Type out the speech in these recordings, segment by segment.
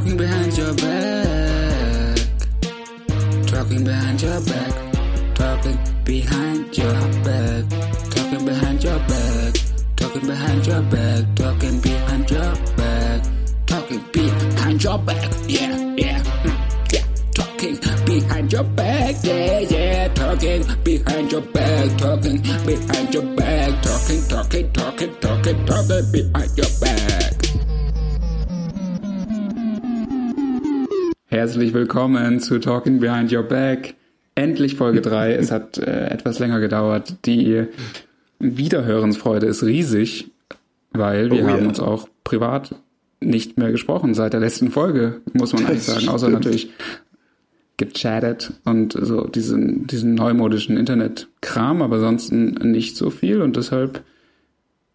Talking behind your back. Talking behind your back. Talking behind your back. Talking behind your back. Talking behind your back. Talking behind your back. Talking behind your back. Yeah, yeah. mm, Yeah. Talking behind your back. Yeah, yeah. Talking behind your back. Talking behind your back. Talking, talking, talking, talking, talking behind your back. Herzlich willkommen zu Talking Behind Your Back. Endlich Folge 3. es hat äh, etwas länger gedauert. Die Wiederhörensfreude ist riesig, weil wir Oh ja. haben uns auch privat nicht mehr gesprochen seit der letzten Folge, muss man eigentlich Das sagen. Außer stimmt. natürlich gechattet und so diesen, diesen neumodischen Internet-Kram, aber sonst nicht so viel und deshalb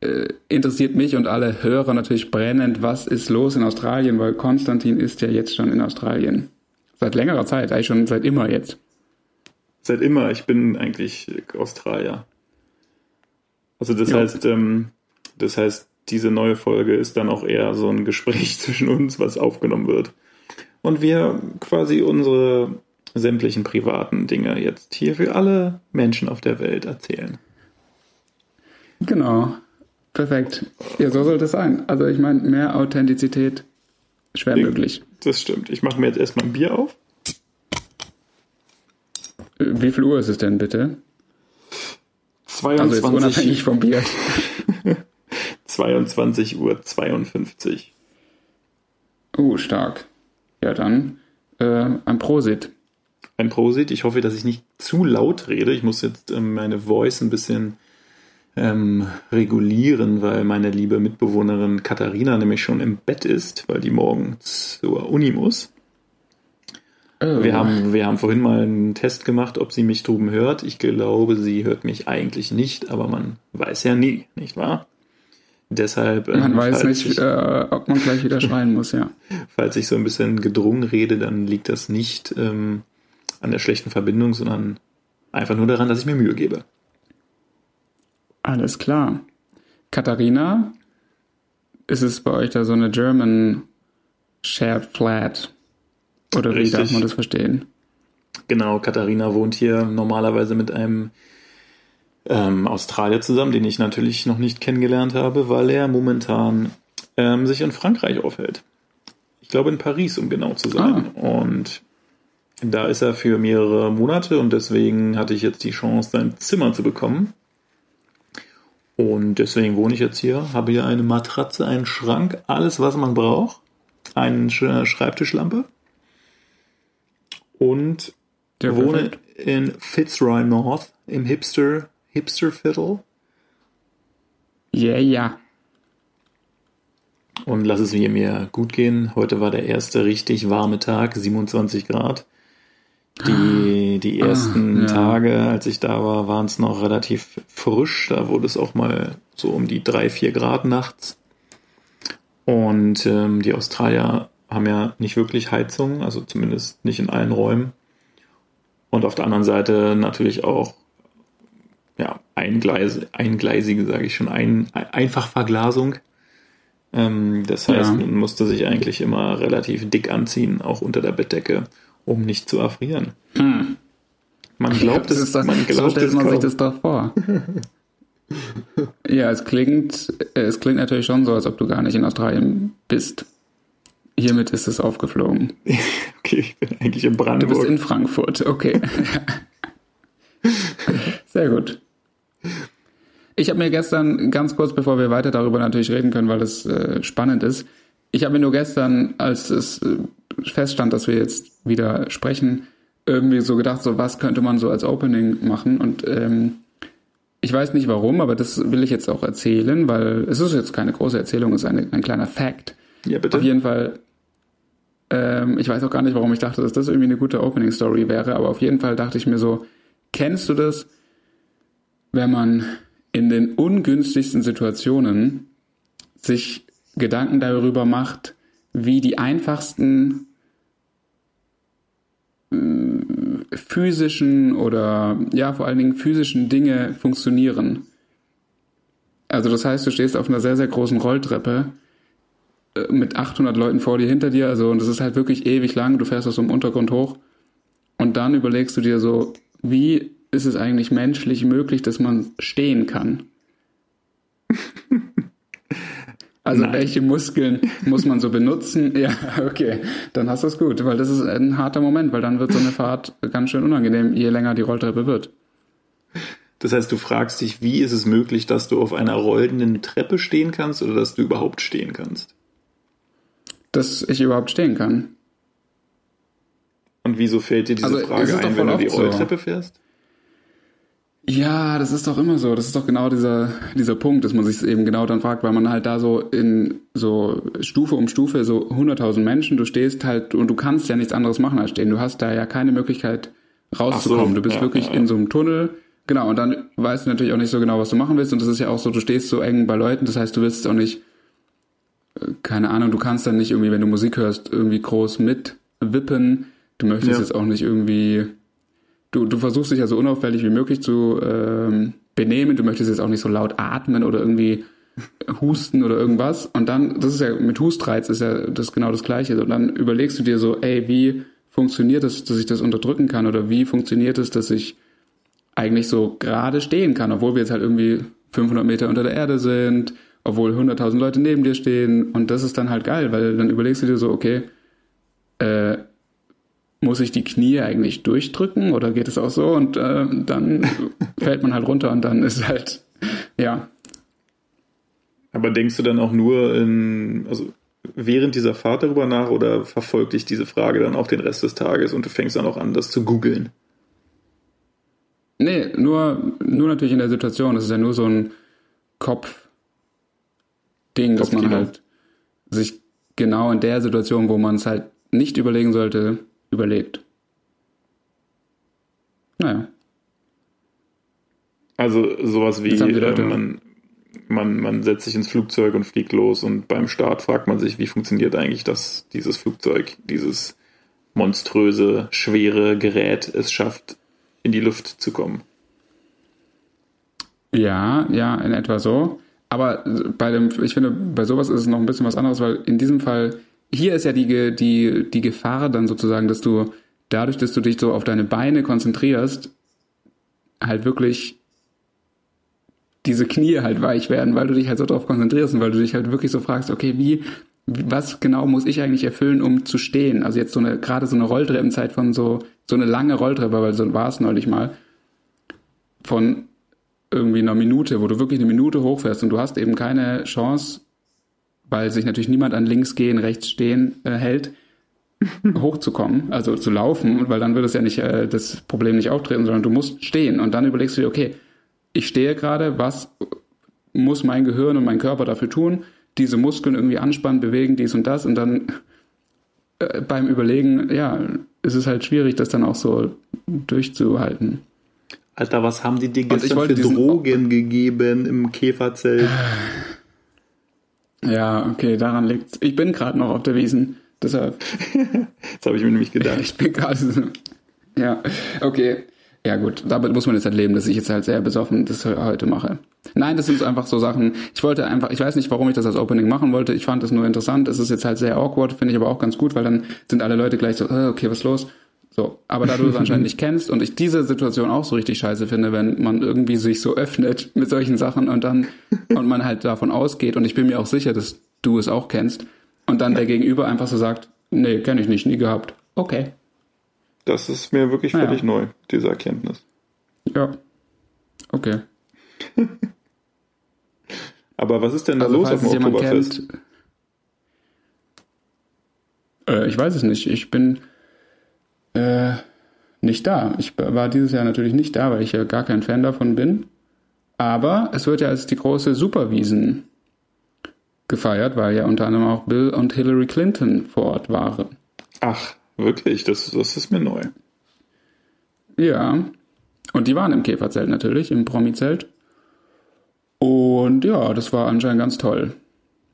äh, interessiert mich und alle Hörer natürlich brennend, was ist los in Australien, weil Konstantin ist ja jetzt schon in Australien. Seit längerer Zeit, eigentlich schon seit immer jetzt. Seit immer, ich bin eigentlich Australier. Also das Ja. heißt, ähm, das heißt, diese neue Folge ist dann auch eher so ein Gespräch zwischen uns, was aufgenommen wird. Und wir quasi unsere sämtlichen privaten Dinge jetzt hier für alle Menschen auf der Welt erzählen. Genau. Perfekt. Ja, so sollte es sein. Also ich meine, mehr Authentizität schwer möglich. Das stimmt. Ich mache mir jetzt erstmal ein Bier auf. Äh, Wie viel Uhr ist es denn bitte? Also jetzt 22, unabhängig vom Bier. 22 Uhr 52. Uh, stark. Ja, dann äh, ein Prosit. Ein Prosit. Ich hoffe, dass ich nicht zu laut rede. Ich muss jetzt ähm, meine Voice ein bisschen ähm, regulieren, weil meine liebe Mitbewohnerin Katharina nämlich schon im Bett ist, weil die morgen zur Uni muss. Oh. Wir haben, wir haben vorhin mal einen Test gemacht, ob sie mich drüben hört. Ich glaube, sie hört mich eigentlich nicht, aber man weiß ja nie, nicht wahr? Deshalb, ähm, Man weiß falls nicht, ich, äh, ob man gleich wieder schreien muss, ja. falls ich so ein bisschen gedrungen rede, dann liegt das nicht ähm, an der schlechten Verbindung, sondern einfach nur daran, dass ich mir Mühe gebe. Alles klar. Katharina, ist es bei euch da so eine German Shared Flat? Oder wie Richtig. darf man das verstehen? Genau, Katharina wohnt hier normalerweise mit einem ähm, Australier zusammen, den ich natürlich noch nicht kennengelernt habe, weil er momentan ähm, sich in Frankreich aufhält. Ich glaube in Paris, um genau zu sein. Und da ist er für mehrere Monate und deswegen hatte ich jetzt die Chance, sein Zimmer zu bekommen. Und deswegen wohne ich jetzt hier, habe hier eine Matratze, einen Schrank, alles, was man braucht, eine Sch- Schreibtischlampe und Ja, wohne perfekt. in Fitzroy North im Hipster Hipster Viertel Yeah, ja. und lass es mir, mir gut gehen. Heute war der erste richtig warme Tag, 27 Grad. Die, die ersten Ah, ja. Tage, als ich da war, waren es noch relativ frisch. Da wurde es auch mal so um die 3, 4 Grad nachts. Und ähm, die Australier haben ja nicht wirklich Heizung, also zumindest nicht in allen Räumen. Und auf der anderen Seite natürlich auch ja, eingleise, eingleisige, sage ich schon, ein, Einfachverglasung. Ähm, das heißt, Ja. man musste sich eigentlich immer relativ dick anziehen, auch unter der Bettdecke, um nicht zu erfrieren. Hm. Man glaubt es, ist doch, man so glaubt stellt es man sich kaum. das doch vor. ja, es klingt, es klingt natürlich schon so, als ob du gar nicht in Australien bist. Hiermit ist es aufgeflogen. Okay, ich bin eigentlich in Du bist Brandenburg. in Frankfurt, okay. Sehr gut. Ich habe mir gestern, ganz kurz bevor wir weiter darüber natürlich reden können, weil das äh, spannend ist, ich habe mir nur gestern, als es äh, feststand, dass wir jetzt wieder sprechen, irgendwie so gedacht, so was könnte man so als Opening machen und ähm, ich weiß nicht warum, aber das will ich jetzt auch erzählen, weil es ist jetzt keine große Erzählung, es ist eine, ein kleiner Fact. ja, bitte. Auf jeden Fall, ähm, ich weiß auch gar nicht, warum ich dachte, dass das irgendwie eine gute Opening-Story wäre, aber auf jeden Fall dachte ich mir so, kennst du das, wenn man in den ungünstigsten Situationen sich Gedanken darüber macht, wie die einfachsten äh, physischen oder ja vor allen Dingen physischen Dinge funktionieren. Also das heißt, du stehst auf einer sehr, sehr großen Rolltreppe äh, mit 800 Leuten vor dir, hinter dir, also und das ist halt wirklich ewig lang, du fährst aus so einem Untergrund hoch und dann überlegst du dir so, wie ist es eigentlich menschlich möglich, dass man stehen kann? Also Nein. welche Muskeln muss man so benutzen? Ja, okay, dann hast du es gut, weil das ist ein harter Moment, weil dann wird so eine Fahrt ganz schön unangenehm, je länger die Rolltreppe wird. Das heißt, du fragst dich, wie ist es möglich, dass du auf einer rollenden Treppe stehen kannst oder dass du überhaupt stehen kannst? Dass ich überhaupt stehen kann. Und wieso fällt dir diese also, Frage ein, wenn du die Rolltreppe so. fährst? Ja, das ist doch immer so. Das ist doch genau dieser, dieser Punkt, dass man sich eben genau dann fragt, weil man halt da so in so Stufe um Stufe, so 100.000 Menschen, du stehst halt und du kannst ja nichts anderes machen als stehen. Du hast da ja keine Möglichkeit rauszukommen. So, du bist ja, wirklich ja, ja. in so einem Tunnel. Genau, und dann weißt du natürlich auch nicht so genau, was du machen willst. Und das ist ja auch so, du stehst so eng bei Leuten, das heißt, du willst auch nicht, äh, keine Ahnung, du kannst dann nicht irgendwie, wenn du Musik hörst, irgendwie groß mitwippen. Du möchtest jetzt auch nicht irgendwie du, du versuchst dich ja so unauffällig wie möglich zu ähm, benehmen. Du möchtest jetzt auch nicht so laut atmen oder irgendwie husten oder irgendwas. Und dann, das ist ja mit Hustreiz ist ja das genau das Gleiche. Und dann überlegst du dir so, ey, wie funktioniert es, dass ich das unterdrücken kann? Oder wie funktioniert es, dass ich eigentlich so gerade stehen kann, obwohl wir jetzt halt irgendwie 500 Meter unter der Erde sind, obwohl 100.000 Leute neben dir stehen. Und das ist dann halt geil, weil dann überlegst du dir so, okay, äh, muss ich die Knie eigentlich durchdrücken oder geht es auch so? Und äh, dann fällt man halt runter und dann ist halt, ja. Aber denkst du dann auch nur in, also während dieser Fahrt darüber nach oder verfolgt dich diese Frage dann auch den Rest des Tages und du fängst dann auch an, das zu googeln? Nee, nur, nur natürlich in der Situation. Das ist ja nur so ein Kopf-Ding, dass man halt sich genau in der Situation, wo man es halt nicht überlegen sollte, überlebt. Naja. Also sowas wie äh, man, man, man setzt sich ins Flugzeug und fliegt los und beim Start fragt man sich, wie funktioniert eigentlich das, dieses Flugzeug, dieses monströse, schwere Gerät es schafft, in die Luft zu kommen. Ja, ja, in etwa so. Aber bei dem, ich finde, bei sowas ist es noch ein bisschen was anderes, weil in diesem Fall hier ist ja die, die, die Gefahr dann sozusagen, dass du dadurch, dass du dich so auf deine Beine konzentrierst, halt wirklich diese Knie halt weich werden, weil du dich halt so darauf konzentrierst und weil du dich halt wirklich so fragst, okay, wie, was genau muss ich eigentlich erfüllen, um zu stehen? Also jetzt so eine, gerade so eine Rolltreppenzeit von so, so eine lange Rolltreppe, weil so war es neulich mal, von irgendwie einer Minute, wo du wirklich eine Minute hochfährst und du hast eben keine Chance, weil sich natürlich niemand an links gehen, rechts stehen äh, hält, hochzukommen, also zu laufen, weil dann würde es ja nicht äh, das Problem nicht auftreten, sondern du musst stehen und dann überlegst du dir, okay, ich stehe gerade, was muss mein Gehirn und mein Körper dafür tun? Diese Muskeln irgendwie anspannen, bewegen, dies und das und dann äh, beim Überlegen, ja, ist es halt schwierig, das dann auch so durchzuhalten. Alter, was haben die dir gestern für Drogen gegeben im Käferzelt? Ja, okay, daran liegt's. Ich bin gerade noch auf der Wiesen, deshalb. das habe ich mir nämlich gedacht. Ich bin gerade so. Ja, okay. Ja gut, damit muss man jetzt halt leben, dass ich jetzt halt sehr besoffen das heute mache. Nein, das sind einfach so Sachen. Ich wollte einfach, ich weiß nicht, warum ich das als Opening machen wollte. Ich fand das nur interessant. Es ist jetzt halt sehr awkward, finde ich aber auch ganz gut, weil dann sind alle Leute gleich so, äh, okay, was ist los? So, aber da du es anscheinend nicht kennst und ich diese Situation auch so richtig scheiße finde, wenn man irgendwie sich so öffnet mit solchen Sachen und dann und man halt davon ausgeht und ich bin mir auch sicher, dass du es auch kennst und dann der Gegenüber einfach so sagt, nee, kenne ich nicht, nie gehabt. Okay. Das ist mir wirklich naja. völlig neu, diese Erkenntnis. Ja. Okay. aber was ist denn da also, los auf dem Oktoberfest? Kennt, äh, ich weiß es nicht. Ich bin äh, nicht da. Ich war dieses Jahr natürlich nicht da, weil ich ja gar kein Fan davon bin. Aber es wird ja als die große Superwiesen gefeiert, weil ja unter anderem auch Bill und Hillary Clinton vor Ort waren. Ach, wirklich? Das, das ist mir neu. Ja. Und die waren im Käferzelt natürlich, im Promi-Zelt. Und ja, das war anscheinend ganz toll.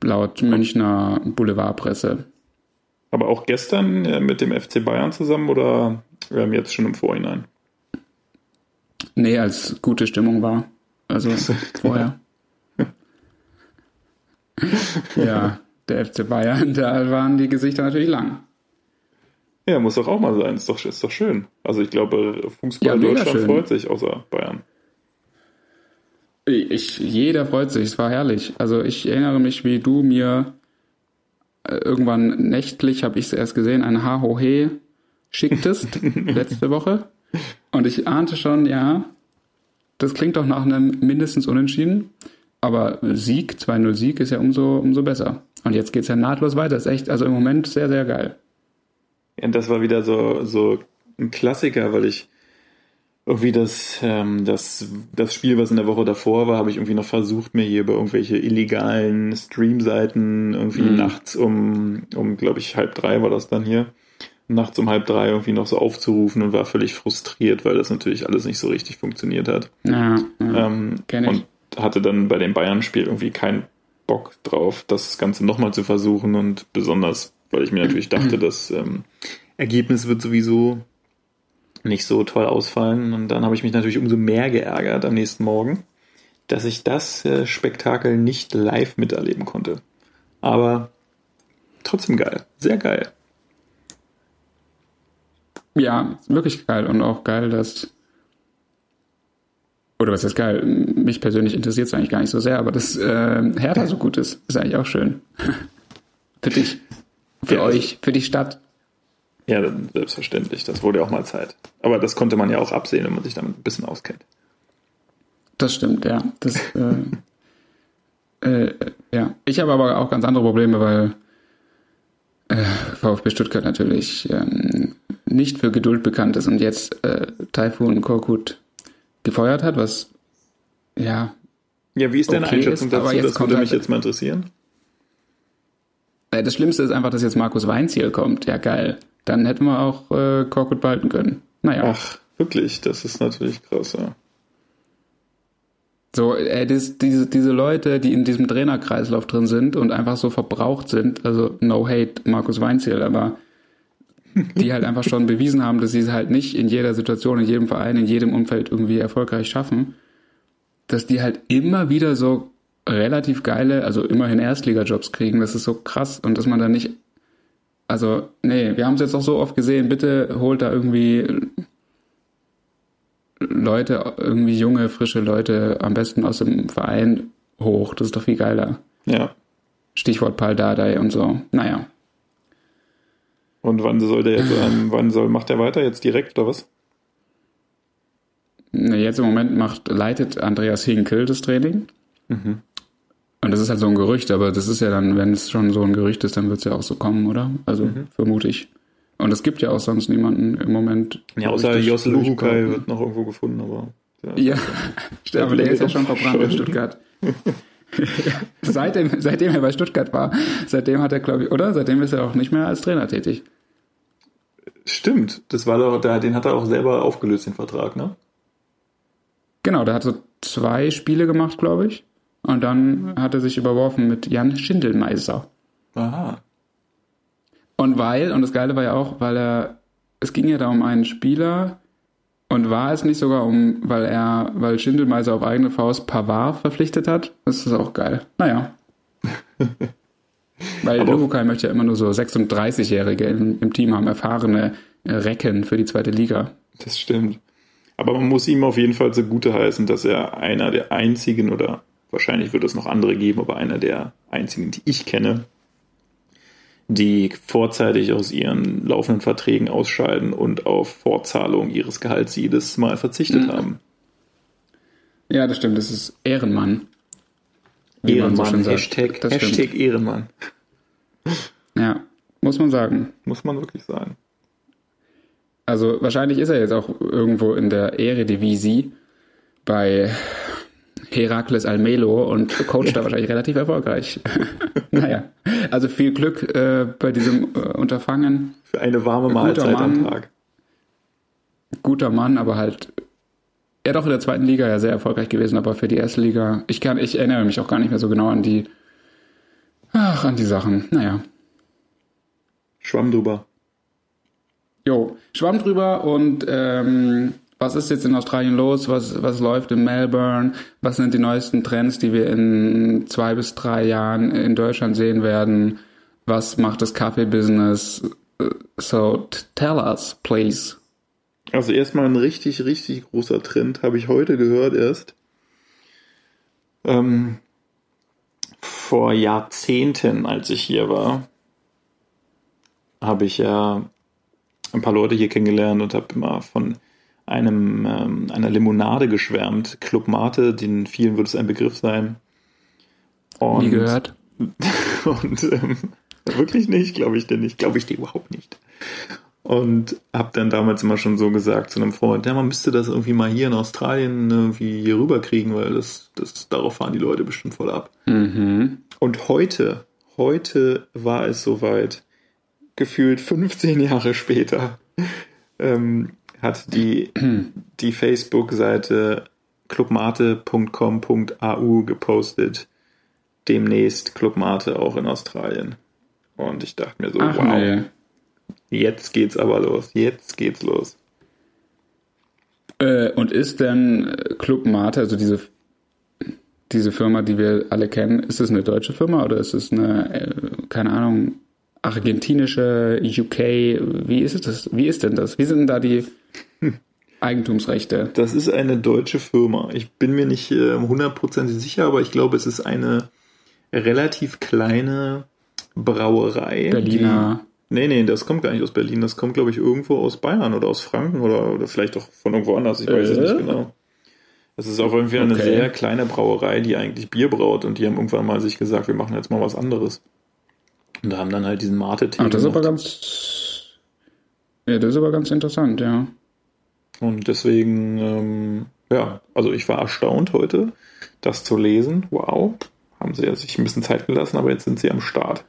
Laut Münchner Boulevardpresse. Aber auch gestern äh, mit dem FC Bayern zusammen oder ähm, jetzt schon im Vorhinein? Nee, als gute Stimmung war. Also vorher. ja, der FC Bayern, da waren die Gesichter natürlich lang. Ja, muss doch auch mal sein. Ist doch, ist doch schön. Also ich glaube, Fußball Ja, Deutschland schön. freut sich, außer Bayern. Ich, jeder freut sich, es war herrlich. Also ich erinnere mich, wie du mir irgendwann nächtlich, habe ich es erst gesehen, ein Hahohe schicktest, letzte Woche. Und ich ahnte schon, ja, das klingt doch nach einem mindestens Unentschieden. Aber Sieg, 2-0 Sieg ist ja umso, umso besser. Und jetzt geht's ja nahtlos weiter. Ist echt, also im Moment sehr, sehr geil. Ja, und das war wieder so, so ein Klassiker, weil ich irgendwie das, ähm, das, das Spiel, was in der Woche davor war, habe ich irgendwie noch versucht, mir hier über irgendwelche illegalen Streamseiten irgendwie Mhm. nachts um, um glaube ich, halb drei war das dann hier, nachts um halb drei irgendwie noch so aufzurufen und war völlig frustriert, weil das natürlich alles nicht so richtig funktioniert hat. Ja, ja. Ähm, und hatte dann bei dem Bayern-Spiel irgendwie keinen Bock drauf, das Ganze nochmal zu versuchen und besonders, weil ich mir natürlich dachte, das ähm, Ergebnis wird sowieso nicht so toll ausfallen und dann habe ich mich natürlich umso mehr geärgert am nächsten Morgen, dass ich das äh, Spektakel nicht live miterleben konnte. Aber trotzdem geil, sehr geil. Ja, wirklich geil und auch geil, dass. Oder was ist geil? Mich persönlich interessiert es eigentlich gar nicht so sehr, aber dass äh, Hertha so gut ist, ist eigentlich auch schön. für dich, für Ja, euch, für die Stadt. Ja, selbstverständlich, das wurde ja auch mal Zeit. Aber das konnte man ja auch absehen, wenn man sich damit ein bisschen auskennt. Das stimmt, ja. Das, äh, äh, ja. Ich habe aber auch ganz andere Probleme, weil äh, VfB Stuttgart natürlich ähm, nicht für Geduld bekannt ist und jetzt äh, Taifun Korkut gefeuert hat, was ja Ja, wie ist deine Okay Einschätzung ist, dazu? jetzt Das würde halt- mich jetzt mal interessieren. Äh, Das Schlimmste ist einfach, dass jetzt Markus Weinziel kommt. Ja, geil. Dann hätten wir auch äh, Korkut behalten können. Naja, Ach, wirklich, das ist natürlich krass, ja. so äh, das, diese, diese Leute, die in diesem Trainerkreislauf drin sind und einfach so verbraucht sind, also no hate Markus Weinziel, aber die halt einfach schon bewiesen haben, dass sie es halt nicht in jeder Situation, in jedem Verein, in jedem Umfeld irgendwie erfolgreich schaffen, dass die halt immer wieder so relativ geile, also immerhin Erstligajobs kriegen, das ist so krass und dass man da nicht, also nee, wir haben es jetzt auch so oft gesehen, bitte holt da irgendwie Leute, irgendwie junge, frische Leute, am besten aus dem Verein hoch, das ist doch viel geiler. Ja. Stichwort Paul Dardai und so. Naja. Und wann soll der jetzt, ähm, wann soll, macht der weiter? Jetzt direkt oder was? Jetzt im Moment macht, leitet Andreas Hinkel das Training. Und das ist halt so ein Gerücht, aber das ist ja dann, wenn es schon so ein Gerücht ist, dann wird es ja auch so kommen, oder? Also vermute ich. Und es gibt ja auch sonst niemanden im Moment. Ja, außer Jos Luhukai durchbehaupten. wird noch irgendwo gefunden, aber. Ja, aber der ist ja schon verbrannt in Stuttgart. seitdem, seitdem er bei Stuttgart war, seitdem hat er, glaube ich, oder? Seitdem ist er auch nicht mehr als Trainer tätig. Stimmt, das war doch, der, den hat er auch selber aufgelöst, den Vertrag, ne? Genau, der hat so zwei Spiele gemacht, glaube ich. Und dann hat er sich überworfen mit Jan Schindelmeiser. Aha. Und weil, und das Geile war ja auch, weil er, es ging ja da um einen Spieler und war es nicht sogar um, weil er, weil Schindelmeiser auf eigene Faust Pavard verpflichtet hat? Das ist auch geil. Naja. weil Aber- möchte ja immer nur so 36-Jährige im, im Team haben, erfahrene äh, Recken für die zweite Liga. Das stimmt. Aber man muss ihm auf jeden Fall zugute heißen, dass er einer der einzigen oder wahrscheinlich wird es noch andere geben, aber einer der einzigen, die ich kenne, die vorzeitig aus ihren laufenden Verträgen ausscheiden und auf Fortzahlung ihres Gehalts jedes Mal verzichtet haben. Ja, das stimmt, das ist Ehrenmann. so Ehrenmann, sagt. Hashtag, Das stimmt. Hashtag Ehrenmann, Ja, muss man sagen. muss man wirklich sagen. Also wahrscheinlich ist er jetzt auch irgendwo in der Eredivisie bei Herakles Almelo und coacht da wahrscheinlich relativ erfolgreich. naja, also viel Glück äh, bei diesem äh, Unterfangen. Für eine warme Guter Mahlzeit am Mann. Tag. Guter Mann, aber halt er doch in der zweiten Liga ja sehr erfolgreich gewesen, aber für die erste Liga, ich kann, ich erinnere mich auch gar nicht mehr so genau an die, ach, an die Sachen. Naja. Schwamm drüber. Jo, Schwamm drüber und ähm, was ist jetzt in Australien los, was, was läuft in Melbourne, was sind die neuesten Trends, die wir in zwei bis drei Jahren in Deutschland sehen werden, was macht das Kaffee-Business, so tell us, please. Also erstmal ein richtig, richtig großer Trend, habe ich heute gehört erst. Ähm, vor Jahrzehnten, als ich hier war, habe ich ja ein paar Leute hier kennengelernt und habe immer von einem ähm, einer Limonade geschwärmt, Club Mate, den vielen wird es ein Begriff sein. Und, Nie gehört. und ähm, wirklich nicht, glaube ich dir nicht, glaube ich dir überhaupt nicht. Und habe dann damals immer schon so gesagt zu einem Freund, ja, man müsste das irgendwie mal hier in Australien irgendwie hier rüberkriegen, weil das, das, darauf fahren die Leute bestimmt voll ab. Mhm. Und heute, heute war es soweit, gefühlt 15 Jahre später, ähm, hat die, die Facebook-Seite clubmate.com.au gepostet, demnächst Clubmate auch in Australien. Und ich dachte mir so, Ach, wow, nee. jetzt geht's aber los, jetzt geht's los. Äh, und ist denn Club Mate, also diese, diese Firma, die wir alle kennen, ist es eine deutsche Firma oder ist es eine, äh, keine Ahnung, argentinische, UK, wie ist es das? Wie ist denn das? Wie sind denn da die Eigentumsrechte? Das ist eine deutsche Firma. Ich bin mir nicht äh, hundertprozentig sicher, aber ich glaube, es ist eine relativ kleine Brauerei. Berliner. Die, nee, nee, das kommt gar nicht aus Berlin. Das kommt, glaube ich, irgendwo aus Bayern oder aus Franken oder, oder vielleicht auch von irgendwo anders. Ich weiß es Äh? nicht genau. Es ist auf jeden Fall eine Okay. sehr kleine Brauerei, die eigentlich Bier braut und die haben irgendwann mal sich gesagt, wir machen jetzt mal was anderes. Und da haben dann halt diesen Mate-Tee Ah, das ist aber ganz, ja, das ist aber ganz interessant, ja. Und deswegen, ähm, ja, also ich war erstaunt heute, das zu lesen. Wow, haben sie ja sich ein bisschen Zeit gelassen, aber jetzt sind sie am Start.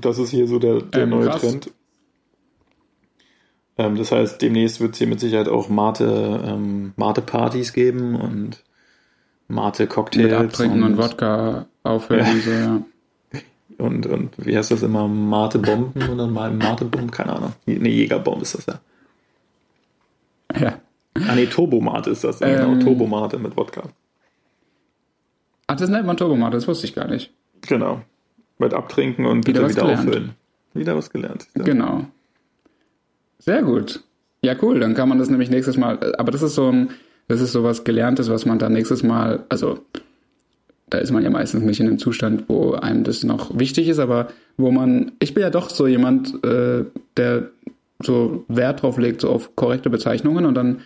Das ist hier so der, der Ähm, neue krass. Trend. Ähm, das heißt, demnächst wird es hier mit Sicherheit auch Mate, ähm, Mate-Partys geben und Mate-Cocktails. Mit Abtrinken und, Wodka aufhören Ja. und so, ja. Und, und wie heißt das immer? Mate-Bomben oder mal Mate-Bomben? Keine Ahnung. Ne, Jägerbomb ist das ja. Ja. Ah nee, Turbomate ist das. Ähm. genau, Turbomate mit Wodka. Ach, das nennt man Turbomate, das wusste ich gar nicht. Genau. Mit Abtrinken und Wieder wieder gelernt. auffüllen. Wieder was gelernt. Genau. Sehr gut. Ja, cool. Dann kann man das nämlich nächstes Mal. Aber das ist so ein, das ist so was Gelerntes, was man dann nächstes Mal, also da ist man ja meistens nicht in einem Zustand, wo einem das noch wichtig ist, aber wo man, ich bin ja doch so jemand, äh, der so Wert drauf legt, so auf korrekte Bezeichnungen und dann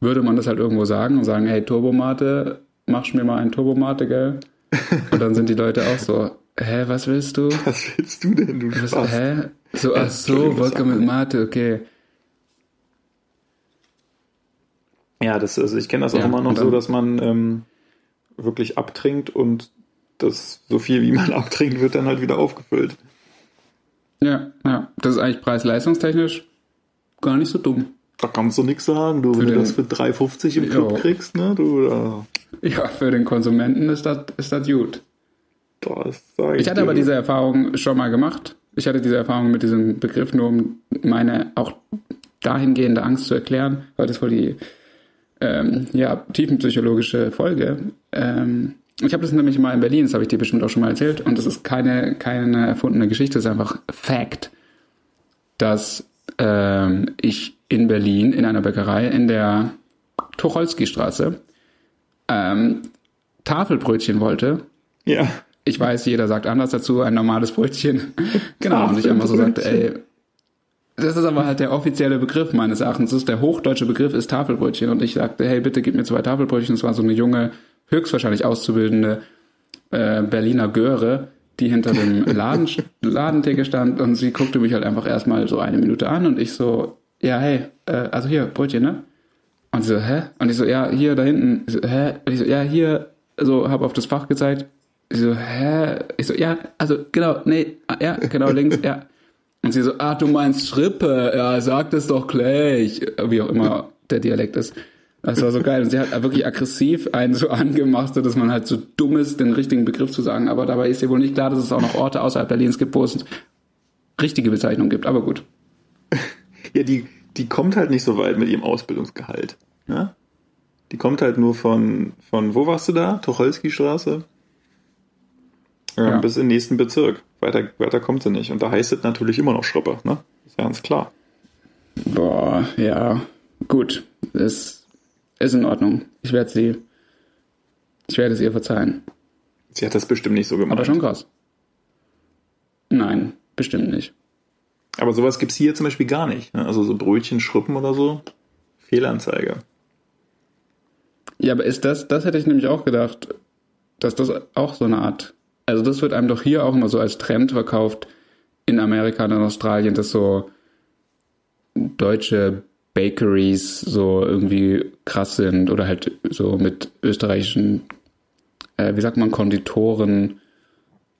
würde man das halt irgendwo sagen und sagen, hey, Turbomate, machst mir mal ein Turbomate, gell? Und dann sind die Leute auch so, hä, was willst du? Was willst du denn, du Was, Spaß? hä? So, ach so, Wodka mit Mate, okay. Ja, das, also ich kenne das auch Ja, immer noch so, dass man ähm, wirklich abtrinkt und das so viel wie man abtrinkt, wird dann halt wieder aufgefüllt. Ja, ja. Das ist eigentlich preis-leistungstechnisch gar nicht so dumm. Da kannst du nichts sagen, du, wenn du den- das für 3,50 im Club Jo. kriegst, ne, du, da, Ja, für den Konsumenten ist das, ist das gut. das ich Ich hatte dir, aber du. diese Erfahrung schon mal gemacht. Ich hatte diese Erfahrung mit diesem Begriff nur, um meine auch dahingehende Angst zu erklären, weil das voll die ähm, ja, tiefenpsychologische Folge. Ähm, ich habe das nämlich mal in Berlin, das habe ich dir bestimmt auch schon mal erzählt, und das ist keine, keine erfundene Geschichte, das ist einfach Fact, dass ähm, ich in Berlin in einer Bäckerei in der Tucholsky-Straße ähm, Tafelbrötchen wollte Ja, ich weiß, jeder sagt anders dazu, ein normales Brötchen. genau, und ich einfach so sagte, ey, das ist aber halt der offizielle Begriff meines Erachtens. Das ist der hochdeutsche Begriff ist Tafelbrötchen. Und ich sagte, hey, bitte gib mir zwei Tafelbrötchen. Es war so eine junge, höchstwahrscheinlich auszubildende äh, Berliner Göre, die hinter dem Laden, Ladentheke stand und sie guckte mich halt einfach erstmal so eine Minute an und ich so, ja, hey, äh, also hier, Brötchen, ne? Und sie so, hä? Und ich so, ja, hier, da hinten. Ich so, hä? Und ich so, ja, hier, so, hab auf das Fach gezeigt. Ich so, hä? Ich so, ja, also, genau, nee, ja, genau, links, ja. Und sie so, ah, du meinst Schrippe, ja, sag das doch gleich. Wie auch immer der Dialekt ist. Das war so geil. Und sie hat wirklich aggressiv einen so angemacht, dass man halt so dumm ist, den richtigen Begriff zu sagen. Aber dabei ist ihr wohl nicht klar, dass es auch noch Orte außerhalb Berlins gibt, wo es richtige Bezeichnungen gibt. Aber gut. ja die, die kommt halt nicht so weit mit ihrem Ausbildungsgehalt. Ja? Die kommt halt nur von, von wo warst du da? Tucholsky-Straße? Ja, Ja. Bis in den nächsten Bezirk. Weiter, weiter kommt sie nicht. Und da heißt es natürlich immer noch Schruppe, ne? Ist ja ganz klar. Boah, ja. Gut. Ist, ist in Ordnung. Ich werde sie. Ich werde es ihr verzeihen. Sie hat das bestimmt nicht so gemacht. Aber schon krass. Nein, bestimmt nicht. Aber sowas gibt's hier zum Beispiel gar nicht. Ne? Also so Brötchen, Schruppen oder so. Fehlanzeige. Ja, aber ist das, das hätte ich nämlich auch gedacht, dass das auch so eine Art, also das wird einem doch hier auch immer so als Trend verkauft in Amerika und in Australien, dass so deutsche Bakeries so irgendwie krass sind oder halt so mit österreichischen, äh, wie sagt man, Konditoren,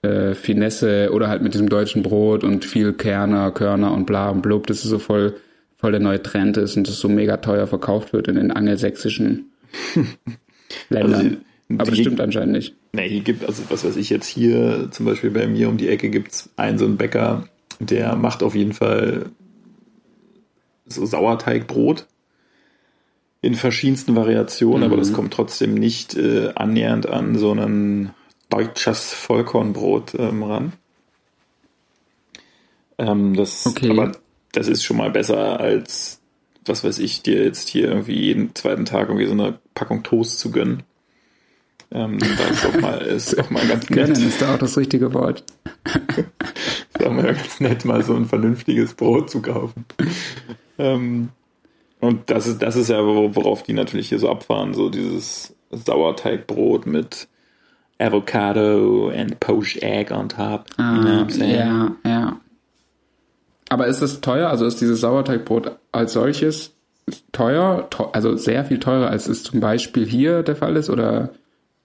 äh, Finesse oder halt mit diesem deutschen Brot und viel Kerner, Körner und bla und blub, dass es so voll, voll der neue Trend ist und das so mega teuer verkauft wird in den angelsächsischen Ländern. Also, Aber das stimmt anscheinend nicht. Nee, hier gibt, also was weiß ich jetzt hier, zum Beispiel bei mir um die Ecke gibt's einen so einen Bäcker, der macht auf jeden Fall so Sauerteigbrot in verschiedensten Variationen, aber das kommt trotzdem nicht äh, annähernd an so ein deutsches Vollkornbrot ähm, ran. Ähm, das, Okay. aber das ist schon mal besser als, was weiß ich, dir jetzt hier irgendwie jeden zweiten Tag irgendwie so eine Packung Toast zu gönnen. Ähm, da ist doch mal, ist doch mal ganz nett. Gönnen ist da auch das richtige Wort. Ist doch mal ganz nett, mal so ein vernünftiges Brot zu kaufen. Ähm, und das ist, das ist ja, wo- worauf die natürlich hier so abfahren, so dieses Sauerteigbrot mit Avocado and poached egg on top. Saying? ja, ja. Aber ist es teuer? Also ist dieses Sauerteigbrot als solches teuer? Teu- Also sehr viel teurer, als es zum Beispiel hier der Fall ist? Oder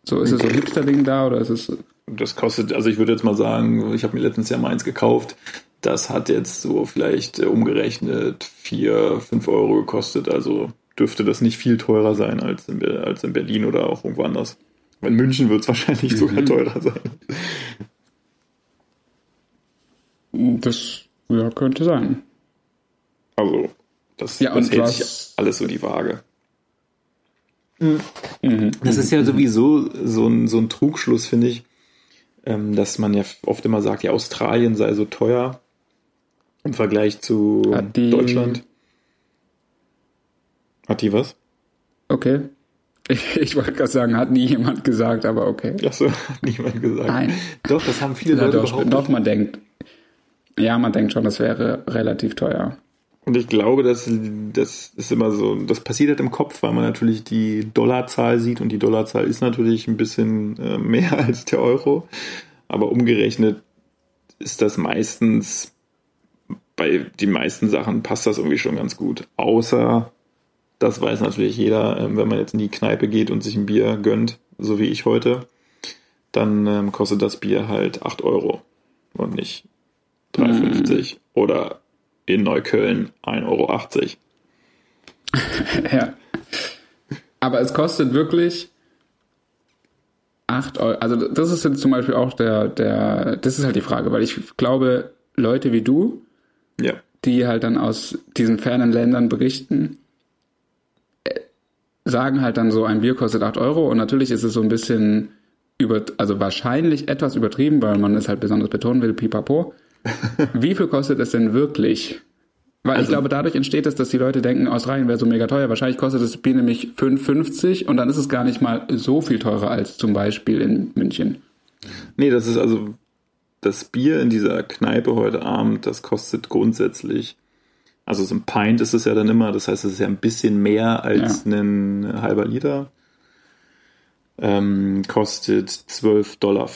so ist es so ein Hipster-Ding da? Oder ist es. Das kostet, also ich würde jetzt mal sagen, ich habe mir letztens Jahr mal eins gekauft. Das hat jetzt so vielleicht äh, umgerechnet vier, fünf Euro gekostet. Also dürfte das nicht viel teurer sein als in, als in Berlin oder auch irgendwo anders. In München wird es wahrscheinlich sogar teurer sein. Das ja, könnte sein. Also das, Ja, das hält was- sich alles so die Waage. Mhm. Das ist ja sowieso so ein, so ein Trugschluss, finde ich, ähm, dass man ja oft immer sagt, ja, Australien sei so teuer im Vergleich zu Hat Deutschland. Hat die was? Okay. Ich, ich wollte gerade sagen, hat nie jemand gesagt, aber okay. Achso, hat niemand gesagt. Nein. Doch, das haben viele Ja, Leute doch, behauptet. doch, man denkt. Ja, man denkt schon, das wäre relativ teuer. Und ich glaube, dass das ist immer so, das passiert halt im Kopf, weil man natürlich die Dollarzahl sieht und die Dollarzahl ist natürlich ein bisschen äh, mehr als der Euro. Aber umgerechnet ist das meistens, bei den meisten Sachen passt das irgendwie schon ganz gut. Außer, das weiß natürlich jeder, ähm, wenn man jetzt in die Kneipe geht und sich ein Bier gönnt, so wie ich heute, dann ähm, kostet das Bier halt 8 Euro und nicht 3,50 oder in Neukölln 1,80 Euro. Ja. Aber es kostet wirklich 8 Euro. Also das ist jetzt zum Beispiel auch der, der, das ist halt die Frage, weil ich glaube, Leute wie du, Ja. die halt dann aus diesen fernen Ländern berichten, äh, sagen halt dann so, ein Bier kostet 8 Euro und natürlich ist es so ein bisschen über, also wahrscheinlich etwas übertrieben, weil man es halt besonders betonen will, pipapo. Wie viel kostet es denn wirklich? Weil ich Also- glaube, dadurch entsteht es, dass die Leute denken, Australien wäre so mega teuer. Wahrscheinlich kostet das Bier nämlich 5,50 und dann ist es gar nicht mal so viel teurer als zum Beispiel in München. Nee, das ist also das Bier in dieser Kneipe heute Abend, das kostet grundsätzlich, also so ein Pint ist es ja dann immer, das heißt, es ist ja ein bisschen mehr als ein halber Liter. Ähm, kostet 12,50 Dollar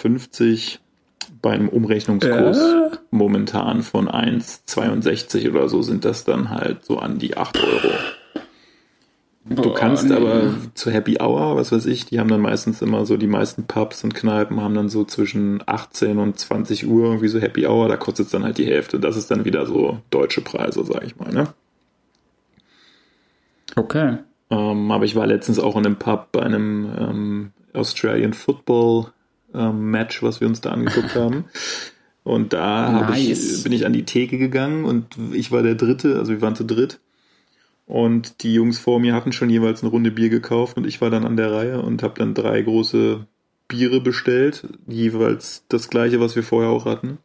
bei einem Umrechnungskurs Äh? momentan von 1,62 oder so sind das dann halt so an die 8 Euro. Du Boah, kannst nee. aber zu Happy Hour, was weiß ich, die haben dann meistens immer so, die meisten Pubs und Kneipen haben dann so zwischen 18 und 20 Uhr irgendwie so Happy Hour, da kostet es dann halt die Hälfte. Das ist dann wieder so deutsche Preise, sag ich mal, ne? Okay. Ähm, aber ich war letztens auch in einem Pub bei einem ähm, Australian Football ähm, Match, was wir uns da angeguckt haben. Und da Nice. ich, bin ich an die Theke gegangen und ich war der Dritte, also wir waren zu dritt. Und die Jungs vor mir hatten schon jeweils eine Runde Bier gekauft und ich war dann an der Reihe und habe dann drei große Biere bestellt, jeweils das gleiche, was wir vorher auch hatten.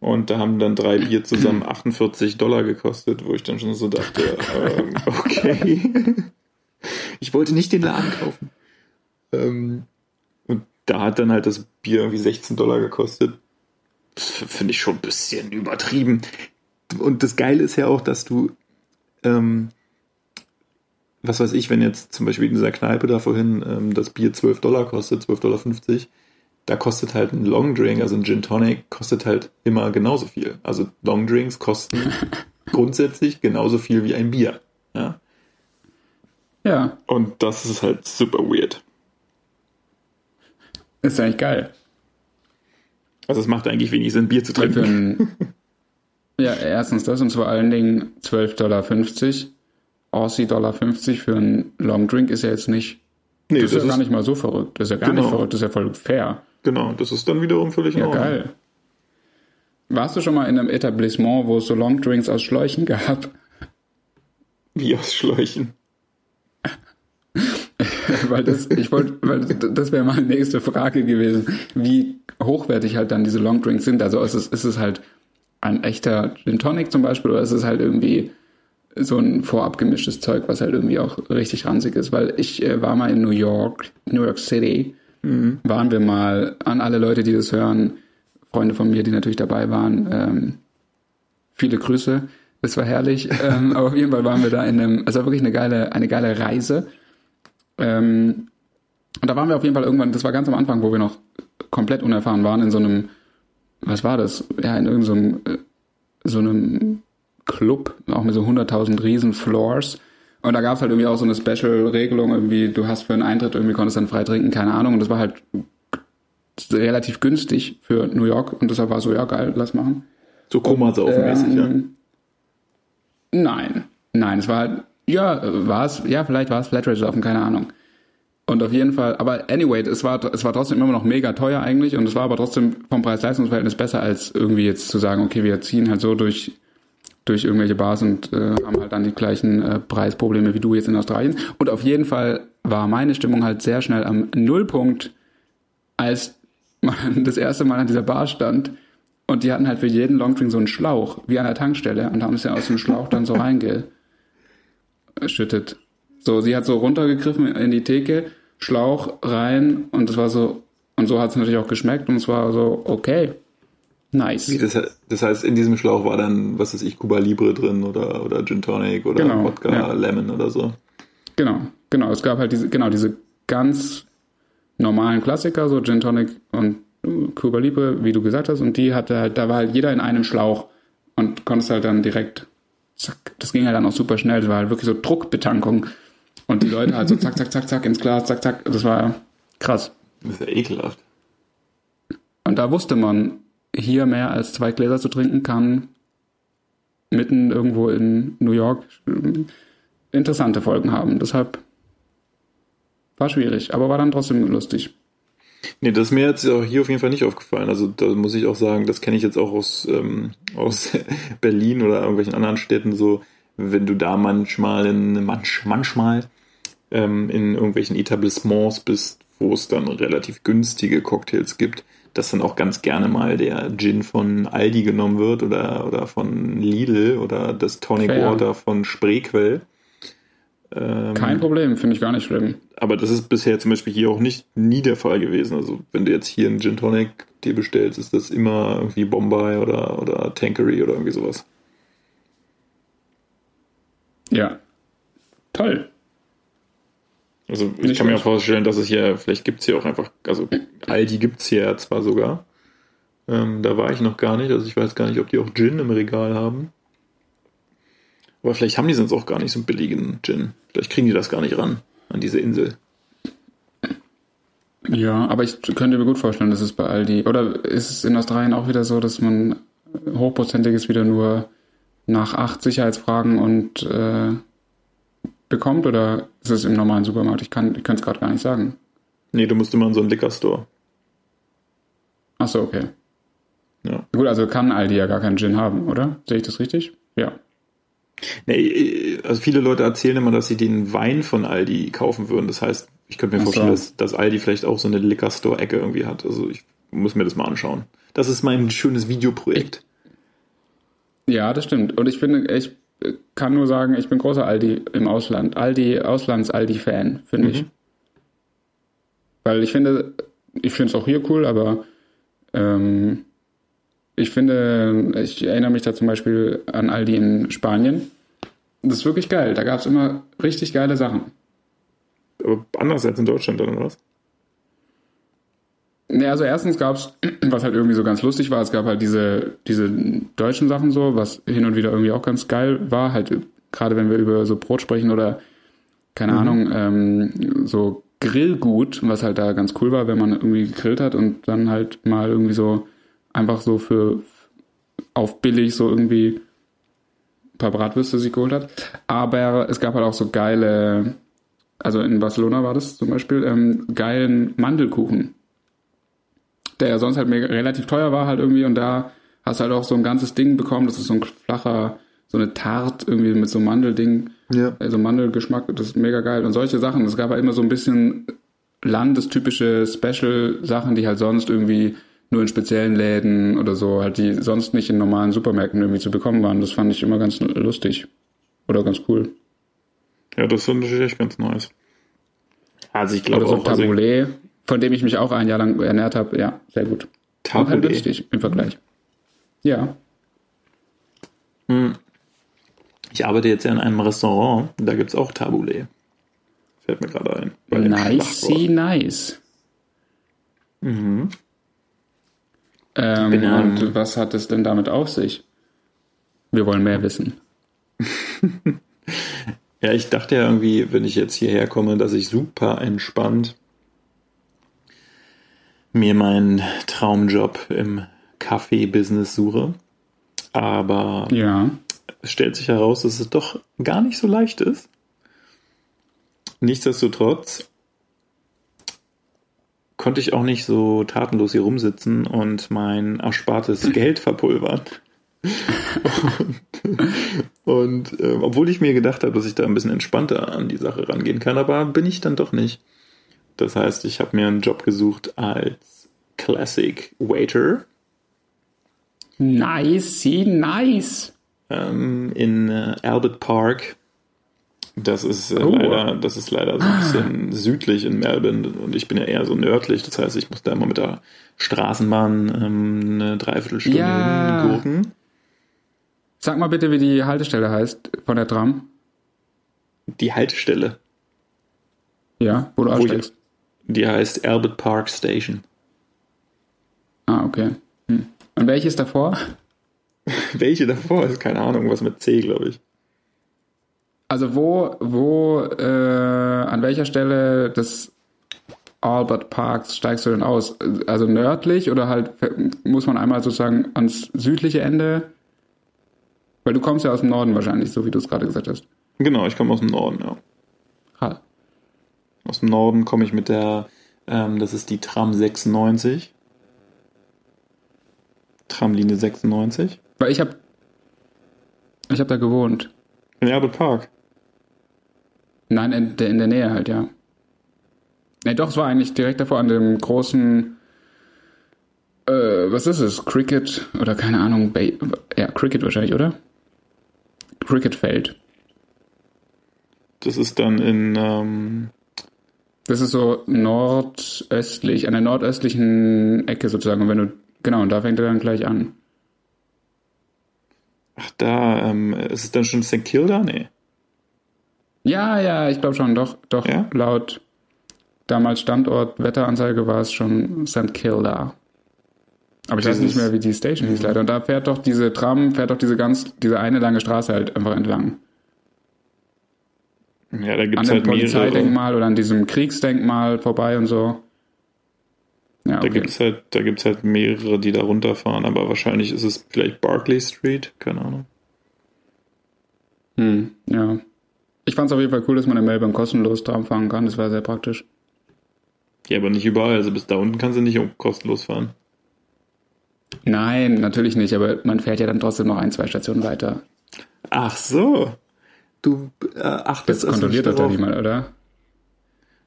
Und da haben dann drei Bier zusammen 48 Dollar gekostet, wo ich dann schon so dachte, ähm, okay. ich wollte nicht den Laden kaufen. Ähm, da hat dann halt das Bier irgendwie 16 Dollar gekostet. Finde ich schon ein bisschen übertrieben. Und das Geile ist ja auch, dass du, ähm, was weiß ich, wenn jetzt zum Beispiel in dieser Kneipe da vorhin ähm, das Bier 12 Dollar kostet, 12,50 Dollar, da kostet halt ein Long Drink, also ein Gin Tonic, kostet halt immer genauso viel. Also Long Drinks kosten grundsätzlich genauso viel wie ein Bier. Ja. Ja. Und das ist halt super weird. Ist eigentlich geil. Also es macht eigentlich wenig Sinn, Bier zu trinken. Ja, erstens das und vor allen Dingen 12,50 Dollar. Aussie Dollar 50 für einen Long Drink ist ja jetzt nicht. Nee, das, das ist ja gar nicht mal so verrückt. Das ist ja gar genau. nicht verrückt, das ist ja voll fair. Genau, das ist dann wiederum völlig Ja, geil. Warst du schon mal in einem Etablissement, wo es so Long Drinks aus Schläuchen gab? Wie aus Schläuchen? weil das, ich wollte, weil das wäre meine nächste Frage gewesen, wie hochwertig halt dann diese Long Drinks sind. Also ist es, ist es halt ein echter Gin Tonic zum Beispiel oder ist es halt irgendwie so ein vorab gemischtes Zeug, was halt irgendwie auch richtig ranzig ist, weil ich äh, war mal in New York, New York City, mhm. waren wir mal an alle Leute, die das hören, Freunde von mir, die natürlich dabei waren, ähm, viele Grüße, es war herrlich, ähm, aber auf jeden Fall waren wir da in einem, es war wirklich eine geile, eine geile Reise ähm, und da waren wir auf jeden Fall irgendwann, das war ganz am Anfang, wo wir noch komplett unerfahren waren, in so einem, was war das? Ja, in irgendeinem so, äh, so einem Club, auch mit so 100.000 riesen Floors. Und da gab es halt irgendwie auch so eine Special-Regelung, irgendwie, du hast für einen Eintritt irgendwie konntest dann frei trinken, keine Ahnung. Und das war halt relativ günstig für New York und deshalb war so, ja geil, lass machen. So Koma-Saufen-mäßig, ähm, ja? Nein, nein, es war halt, ja, war es, ja, vielleicht war es Flatrate saufen, keine Ahnung. Und auf jeden Fall, aber anyway, es war, es war trotzdem immer noch mega teuer eigentlich und es war aber trotzdem vom Preis-Leistungs-Verhältnis besser, als irgendwie jetzt zu sagen, okay, wir ziehen halt so durch durch irgendwelche Bars und äh, haben halt dann die gleichen äh, Preisprobleme wie du jetzt in Australien. Und auf jeden Fall war meine Stimmung halt sehr schnell am Nullpunkt, als man das erste Mal an dieser Bar stand und die hatten halt für jeden Longdrink so einen Schlauch, wie an der Tankstelle und haben es ja aus dem Schlauch dann so reingeschüttet. So, sie hat so runtergegriffen in die Theke, Schlauch rein und es war so, und so hat es natürlich auch geschmeckt und es war so, okay, Nice. Das, das, heißt, in diesem Schlauch war dann, was weiß ich, Cuba Libre drin oder, oder Gin Tonic oder genau, Wodka ja. Lemon oder so. Genau, genau. Es gab halt diese, genau, diese ganz normalen Klassiker, so Gin Tonic und Cuba Libre, wie du gesagt hast, und die hatte halt, da war halt jeder in einem Schlauch und konntest halt dann direkt, zack, das ging halt dann auch super schnell, das war halt wirklich so Druckbetankung. Und die Leute halt so zack, zack, zack, zack ins Glas, zack, zack, das war krass. Das ist ja ekelhaft. Und da wusste man, hier mehr als zwei Gläser zu trinken kann, mitten irgendwo in New York interessante Folgen haben. Deshalb war schwierig, aber war dann trotzdem lustig. Nee, das ist mir jetzt auch hier auf jeden Fall nicht aufgefallen. Also da muss ich auch sagen, das kenne ich jetzt auch aus, ähm, aus Berlin oder irgendwelchen anderen Städten so, wenn du da manchmal in manch, manchmal ähm, in irgendwelchen Etablissements bist, wo es dann relativ günstige Cocktails gibt, dass dann auch ganz gerne mal der Gin von Aldi genommen wird oder, oder von Lidl oder das Tonic Fair. Water von Spreequell. Ähm, Kein Problem, finde ich gar nicht schlimm. Aber das ist bisher zum Beispiel hier auch nicht nie der Fall gewesen. Also wenn du jetzt hier einen Gin Tonic dir bestellst, ist das immer irgendwie Bombay oder, oder Tankery oder irgendwie sowas. Ja. Toll. Also ich Nicht kann mir auch vorstellen, dass es hier, vielleicht gibt es hier auch einfach, also Aldi gibt es hier zwar sogar. Ähm, da war ich noch gar nicht, also ich weiß gar nicht, ob die auch Gin im Regal haben. Aber vielleicht haben die sonst auch gar nicht so einen billigen Gin. Vielleicht kriegen die das gar nicht ran an diese Insel. Ja, aber ich könnte mir gut vorstellen, dass es bei Aldi, oder ist es in Australien auch wieder so, dass man hochprozentiges wieder nur nach acht Sicherheitsfragen und äh, bekommt oder ist es im normalen Supermarkt? Ich kann es gerade gar nicht sagen. Nee, du musst immer in so einen Liquor Store. Achso, okay. Ja. Gut, also kann Aldi ja gar keinen Gin haben, oder? Sehe ich das richtig? Ja. Nee, also viele Leute erzählen immer, dass sie den Wein von Aldi kaufen würden. Das heißt, ich könnte mir Ach so. vorstellen, dass, dass Aldi vielleicht auch so eine Liquor Store Ecke irgendwie hat. Also ich muss mir das mal anschauen. Das ist mein schönes Videoprojekt. Ja, das stimmt. Und ich finde, ich kann nur sagen, ich bin großer Aldi im Ausland. Aldi, Auslands-Aldi-Fan, finde ich. Weil ich finde, ich finde es auch hier cool, aber ähm, ich finde, ich erinnere mich da zum Beispiel an Aldi in Spanien. Das ist wirklich geil. Da gab es immer richtig geile Sachen. Aber anders als in Deutschland oder was? Ne, also erstens gab's, was halt irgendwie so ganz lustig war, es gab halt diese, diese deutschen Sachen so, was hin und wieder irgendwie auch ganz geil war, halt gerade wenn wir über so Brot sprechen oder keine Ahnung, ähm, so Grillgut, was halt da ganz cool war, wenn man irgendwie gegrillt hat und dann halt mal irgendwie so einfach so für auf billig so irgendwie ein paar Bratwürste sich geholt hat. Aber es gab halt auch so geile, also in Barcelona war das zum Beispiel, ähm, geilen Mandelkuchen der ja sonst halt mega, relativ teuer war halt irgendwie. Und da hast du halt auch so ein ganzes Ding bekommen, das ist so ein flacher, so eine Tart irgendwie mit so einem Mandelding, Ja. also Mandelgeschmack, das ist mega geil. Und solche Sachen, es gab halt immer so ein bisschen landestypische Special-Sachen, die halt sonst irgendwie nur in speziellen Läden oder so, halt die sonst nicht in normalen Supermärkten irgendwie zu bekommen waren, das fand ich immer ganz lustig oder ganz cool. Ja, das ist natürlich echt ganz nice. Also ich glaube Oder so auch, also Taboulet, von dem ich mich auch ein Jahr lang ernährt habe, ja, sehr gut. Und halt Taboulet. günstig im Vergleich. Ja. ich arbeite jetzt ja in einem Restaurant, da gibt's auch Taboulet. Fällt mir gerade ein. Nice, nice. Bin, ähm, und was hat es denn damit auf sich? Wir wollen mehr wissen. Ja, ich dachte ja irgendwie, wenn ich jetzt hierher komme, dass ich super entspannt mir meinen Traumjob im Kaffee-Business suche. Aber Ja. es stellt sich heraus, dass es doch gar nicht so leicht ist. Nichtsdestotrotz konnte ich auch nicht so tatenlos hier rumsitzen und mein erspartes Geld verpulvern. und und äh, obwohl ich mir gedacht habe, dass ich da ein bisschen entspannter an die Sache rangehen kann, aber bin ich dann doch nicht. Das heißt, ich habe mir einen Job gesucht als Classic Waiter Nice, nice. ähm, in äh, Albert Park. Das ist, äh, Oh. leider, das ist leider so ein bisschen südlich in Melbourne und ich bin ja eher so nördlich. Das heißt, ich muss da immer mit der Straßenbahn ähm, eine Dreiviertelstunde Ja. hingurken. Sag mal bitte, wie die Haltestelle heißt von der Tram. Die Haltestelle, Ja, wo du aussteigst. die heißt Albert Park Station. Ah, okay. Hm. Und welches davor? Welche davor ist? Keine Ahnung, was mit C, glaube ich. Also wo, wo, äh, an welcher Stelle des Albert Parks steigst du denn aus? Also nördlich oder halt muss man einmal sozusagen ans südliche Ende? Weil du kommst ja aus dem Norden wahrscheinlich, so wie du es gerade gesagt hast. Genau, ich komme aus dem Norden, ja. Ha. Aus dem Norden komme ich mit der, ähm, das ist die Tram 96. Tramlinie 96. Weil ich habe ich hab da gewohnt. In Albert Park. Nein, in der, in der Nähe halt, ja. Ne, doch, es war eigentlich direkt davor an dem großen, äh, was ist es? Cricket oder keine Ahnung, Ba- ja, Cricket wahrscheinlich, oder? Cricketfeld. Das ist dann in, ähm, Das ist so nordöstlich, an der nordöstlichen Ecke sozusagen. Und wenn du, genau, und da fängt er dann gleich an. ach da, ähm, ist es dann schon St. Kilda? Nee. Ja, ja, ich glaube schon, doch, doch, Ja? laut damals Standort, Wetteranzeige war es schon St. Kilda. Aber ich weiß Dieses- nicht mehr, wie die Station hieß leider. Und da fährt doch diese Tram, fährt doch diese ganz, diese eine lange Straße halt einfach entlang. Ja, da gibt An es dem halt mehrere. Polizeidenkmal oder an diesem Kriegsdenkmal vorbei und so. Ja, Da okay. gibt's halt, da gibt's halt mehrere, die da runterfahren, aber wahrscheinlich ist es vielleicht Barclay Street, keine Ahnung. Hm, ja. Ich fand es auf jeden Fall cool, dass man in Melbourne kostenlos Tram fahren kann. Das war sehr praktisch. Ja, aber nicht überall. Also bis da unten kannst du nicht kostenlos fahren. Nein, natürlich nicht, aber man fährt ja dann trotzdem noch ein, zwei Stationen weiter. Ach so. Du äh, achtest Das kontrolliert also doch da niemand, oder?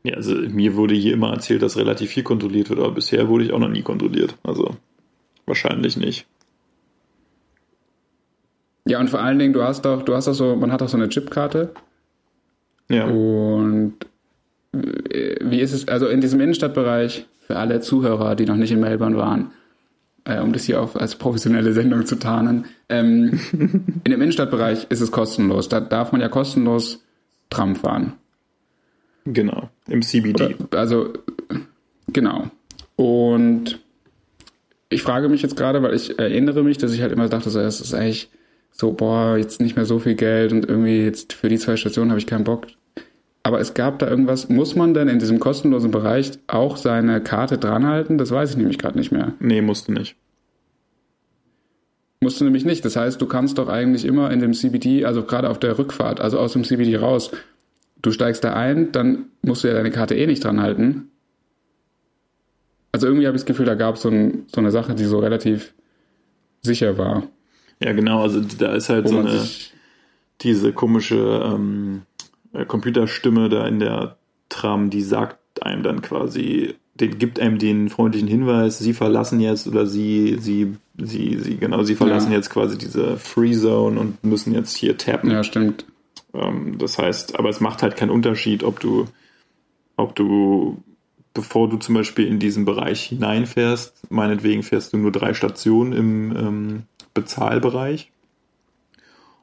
Ja, also mir wurde hier immer erzählt, dass relativ viel kontrolliert wird, aber bisher wurde ich auch noch nie kontrolliert. Also wahrscheinlich nicht. Ja, und vor allen Dingen, du hast doch, du hast doch so, man hat doch so eine Chipkarte Ja. und äh, wie ist es, also in diesem Innenstadtbereich, für alle Zuhörer, die noch nicht in Melbourne waren, äh, um das hier auch als professionelle Sendung zu tarnen, ähm, in dem Innenstadtbereich ist es kostenlos. Da darf man ja kostenlos Tram fahren. Genau. Im CBD. Also, genau. Und ich frage mich jetzt gerade, weil ich erinnere mich, dass ich halt immer dachte, so, es ist eigentlich so, boah, jetzt nicht mehr so viel Geld und irgendwie jetzt für die zwei Stationen habe ich keinen Bock. Aber es gab da irgendwas, muss man denn in diesem kostenlosen Bereich auch seine Karte dranhalten? Das weiß ich nämlich gerade nicht mehr. Nee, musst du nicht. Musst du nämlich nicht. Das heißt, du kannst doch eigentlich immer in dem CBD, also gerade auf der Rückfahrt, also aus dem CBD raus, du steigst da ein, dann musst du ja deine Karte eh nicht dran halten. Also irgendwie habe ich das Gefühl, da gab es so, ein, so eine Sache, die so relativ sicher war. Ja, genau. Also da ist halt so eine, diese komische ähm, äh, Computerstimme da in der Tram, die sagt einem dann quasi, den gibt einem den freundlichen Hinweis, sie verlassen jetzt oder sie, sie, sie, sie, genau, sie verlassen Ja. jetzt quasi diese Free Zone und müssen jetzt hier tappen. ja, stimmt. Ähm, das heißt, aber es macht halt keinen Unterschied, ob du, ob du, bevor du zum Beispiel in diesen Bereich hineinfährst, meinetwegen fährst du nur drei Stationen im ähm, Bezahlbereich.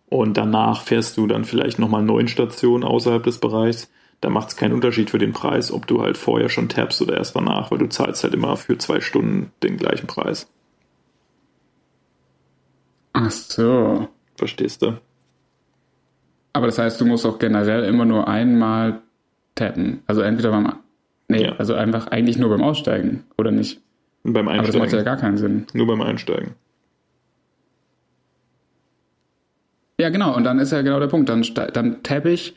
Und danach fährst du dann vielleicht nochmal neun Stationen außerhalb des Bereichs. Da macht es keinen Unterschied für den Preis, ob du halt vorher schon tappst oder erst danach, weil du zahlst halt immer für zwei Stunden den gleichen Preis. Ach so. Verstehst du? Aber das heißt, du musst auch generell immer nur einmal tappen. Also entweder beim, nee, Ja. also einfach eigentlich nur beim Aussteigen, oder nicht? Und beim Aber das macht ja Einsteigen. gar keinen Sinn. Nur beim Einsteigen. Ja, genau. Und dann ist ja genau der Punkt. Dann, dann tappe ich,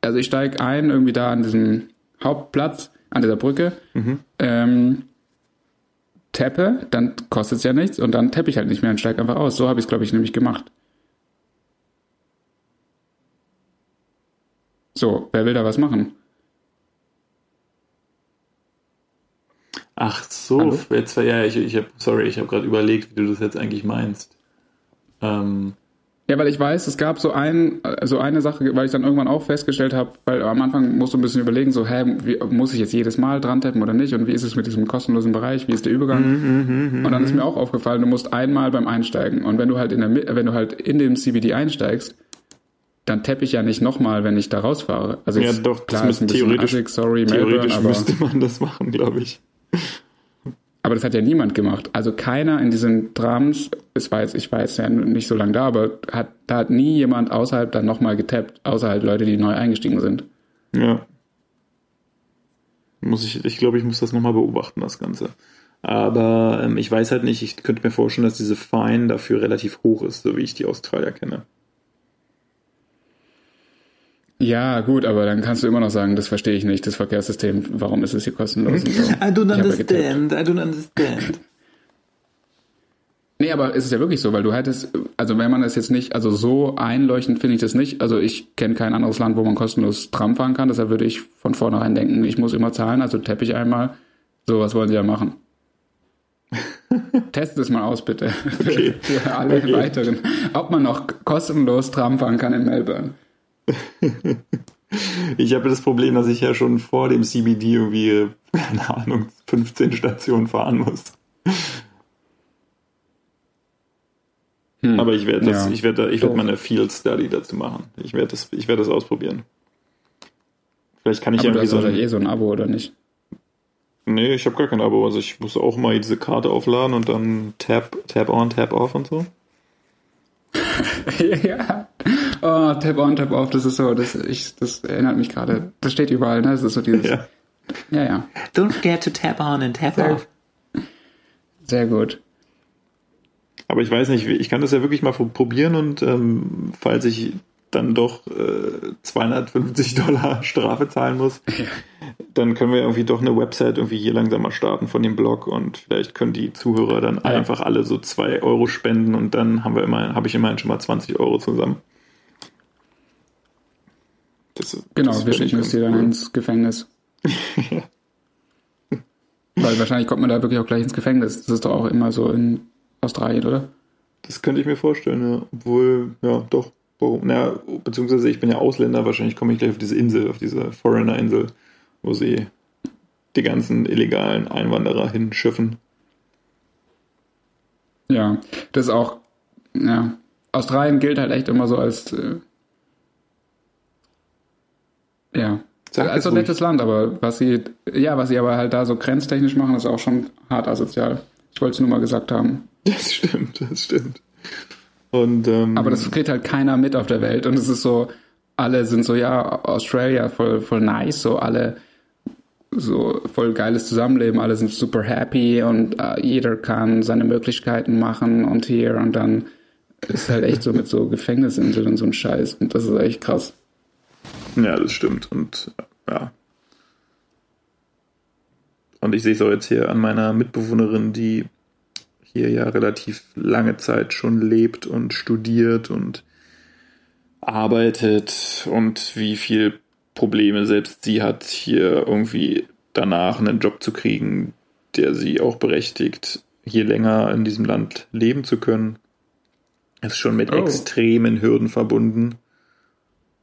also ich steige ein, irgendwie da an diesem Hauptplatz, an dieser Brücke, ähm, tappe, dann kostet es ja nichts und dann tappe ich halt nicht mehr und steige einfach aus. So habe ich es, glaube ich, nämlich gemacht. So, wer will da was machen? Ach so, Hallo? jetzt ja, ich, ich habe, sorry, ich habe gerade überlegt, wie du das jetzt eigentlich meinst. Ähm, Ja, weil ich weiß, es gab so ein, so eine Sache, weil ich dann irgendwann auch festgestellt habe, weil am Anfang musst du ein bisschen überlegen, so, hä, wie, muss ich jetzt jedes Mal dran tappen oder nicht? Und wie ist es mit diesem kostenlosen Bereich? Wie ist der Übergang? und dann ist mir auch aufgefallen, du musst einmal beim Einsteigen. Und wenn du halt in der, wenn du halt in dem CBD einsteigst, dann tappe ich ja nicht nochmal, wenn ich da rausfahre. Also ja, doch, klar, das ist ein theoretisch, assig, sorry, theoretisch aber, müsste man das machen, glaube ich. Aber das hat ja niemand gemacht. Also keiner in diesen Drams, ich weiß, ich weiß ja nicht so lange da, aber hat, da hat nie jemand außerhalb dann nochmal getappt, außer halt Leute, die neu eingestiegen sind. Ja. Muss ich, ich glaube, ich muss das nochmal beobachten, das Ganze. Aber ähm, ich weiß halt nicht, ich könnte mir vorstellen, dass diese Fine dafür relativ hoch ist, so wie ich die Australier kenne. Ja, gut, aber dann kannst du immer noch sagen, das verstehe ich nicht, das Verkehrssystem, warum ist es hier kostenlos so. I don't getippt. I don't understand. Nee, aber es ist ja wirklich so, weil du hättest, also wenn man das jetzt nicht, also so einleuchtend finde ich das nicht. Also ich kenne kein anderes Land, wo man kostenlos Tram fahren kann, deshalb würde ich von vornherein denken, ich muss immer zahlen, also tappe ich einmal. So, was wollen sie ja machen? Testet es mal aus, bitte. Für, Okay. für alle Okay. weiteren. Ob man noch kostenlos Tram fahren kann in Melbourne. Ich habe das Problem, dass ich ja schon vor dem CBD irgendwie, keine Ahnung, 15 Stationen fahren muss. Aber ich werde das, Hm. Ja. ich werde, ich werde Doof. mal eine Field Study dazu machen. Ich werde das, ich werde das ausprobieren. Vielleicht kann ich Aber du irgendwie hast so ein, eh so ein Abo, oder nicht? Nee, ich habe gar kein Abo. Also ich muss auch mal diese Karte aufladen und dann Tab, Tab on, Tab off und so. ja. Oh, Tap on, Tap off, das ist so, das, ich, das erinnert mich gerade. Das steht überall, ne? Das ist so dieses. Ja, Ja. ja. ja. Don't forget to tap on and tap Sehr, off. sehr gut. Aber ich weiß nicht, ich kann das ja wirklich mal probieren und ähm, falls ich dann doch äh, 250 Dollar Strafe zahlen muss, dann können wir irgendwie doch eine Website irgendwie hier langsam mal starten von dem Blog und vielleicht können die Zuhörer dann einfach alle so zwei Euro spenden und dann haben wir immer, habe ich immerhin schon mal 20 Euro zusammen. Das, Genau, das wir schicken es dir dann cool. ins Gefängnis. Weil wahrscheinlich kommt man da wirklich auch gleich ins Gefängnis. Das ist doch auch immer so in Australien, oder? Das könnte ich mir vorstellen, ja. Obwohl, ja, doch. Warum? Na, beziehungsweise ich bin ja Ausländer, wahrscheinlich komme ich gleich auf diese Insel, auf diese Foreigner-Insel, wo sie die ganzen illegalen Einwanderer hinschiffen. Ja, das ist auch, ja. Australien gilt halt echt immer so als, äh, ja, Sag als es so ein ruhig. nettes Land, aber was sie, ja, was sie aber halt da so grenztechnisch machen, ist auch schon hart asozial. Ich wollte es nur mal gesagt haben. Das stimmt, das stimmt. Und, ähm, Aber das kriegt halt keiner mit auf der Welt und es ist so, alle sind so, ja, Australia voll, voll nice, so alle so voll geiles Zusammenleben, alle sind super happy und äh, jeder kann seine Möglichkeiten machen und hier und dann ist halt echt so mit so Gefängnisinseln und so ein Scheiß und das ist echt krass. Ja, das stimmt. Und ja. Und ich sehe es auch jetzt hier an meiner Mitbewohnerin, die hier ja relativ lange Zeit schon lebt und studiert und arbeitet und wie viel Probleme selbst sie hat, hier irgendwie danach einen Job zu kriegen, der sie auch berechtigt, hier länger in diesem Land leben zu können. Ist schon mit Oh. extremen Hürden verbunden.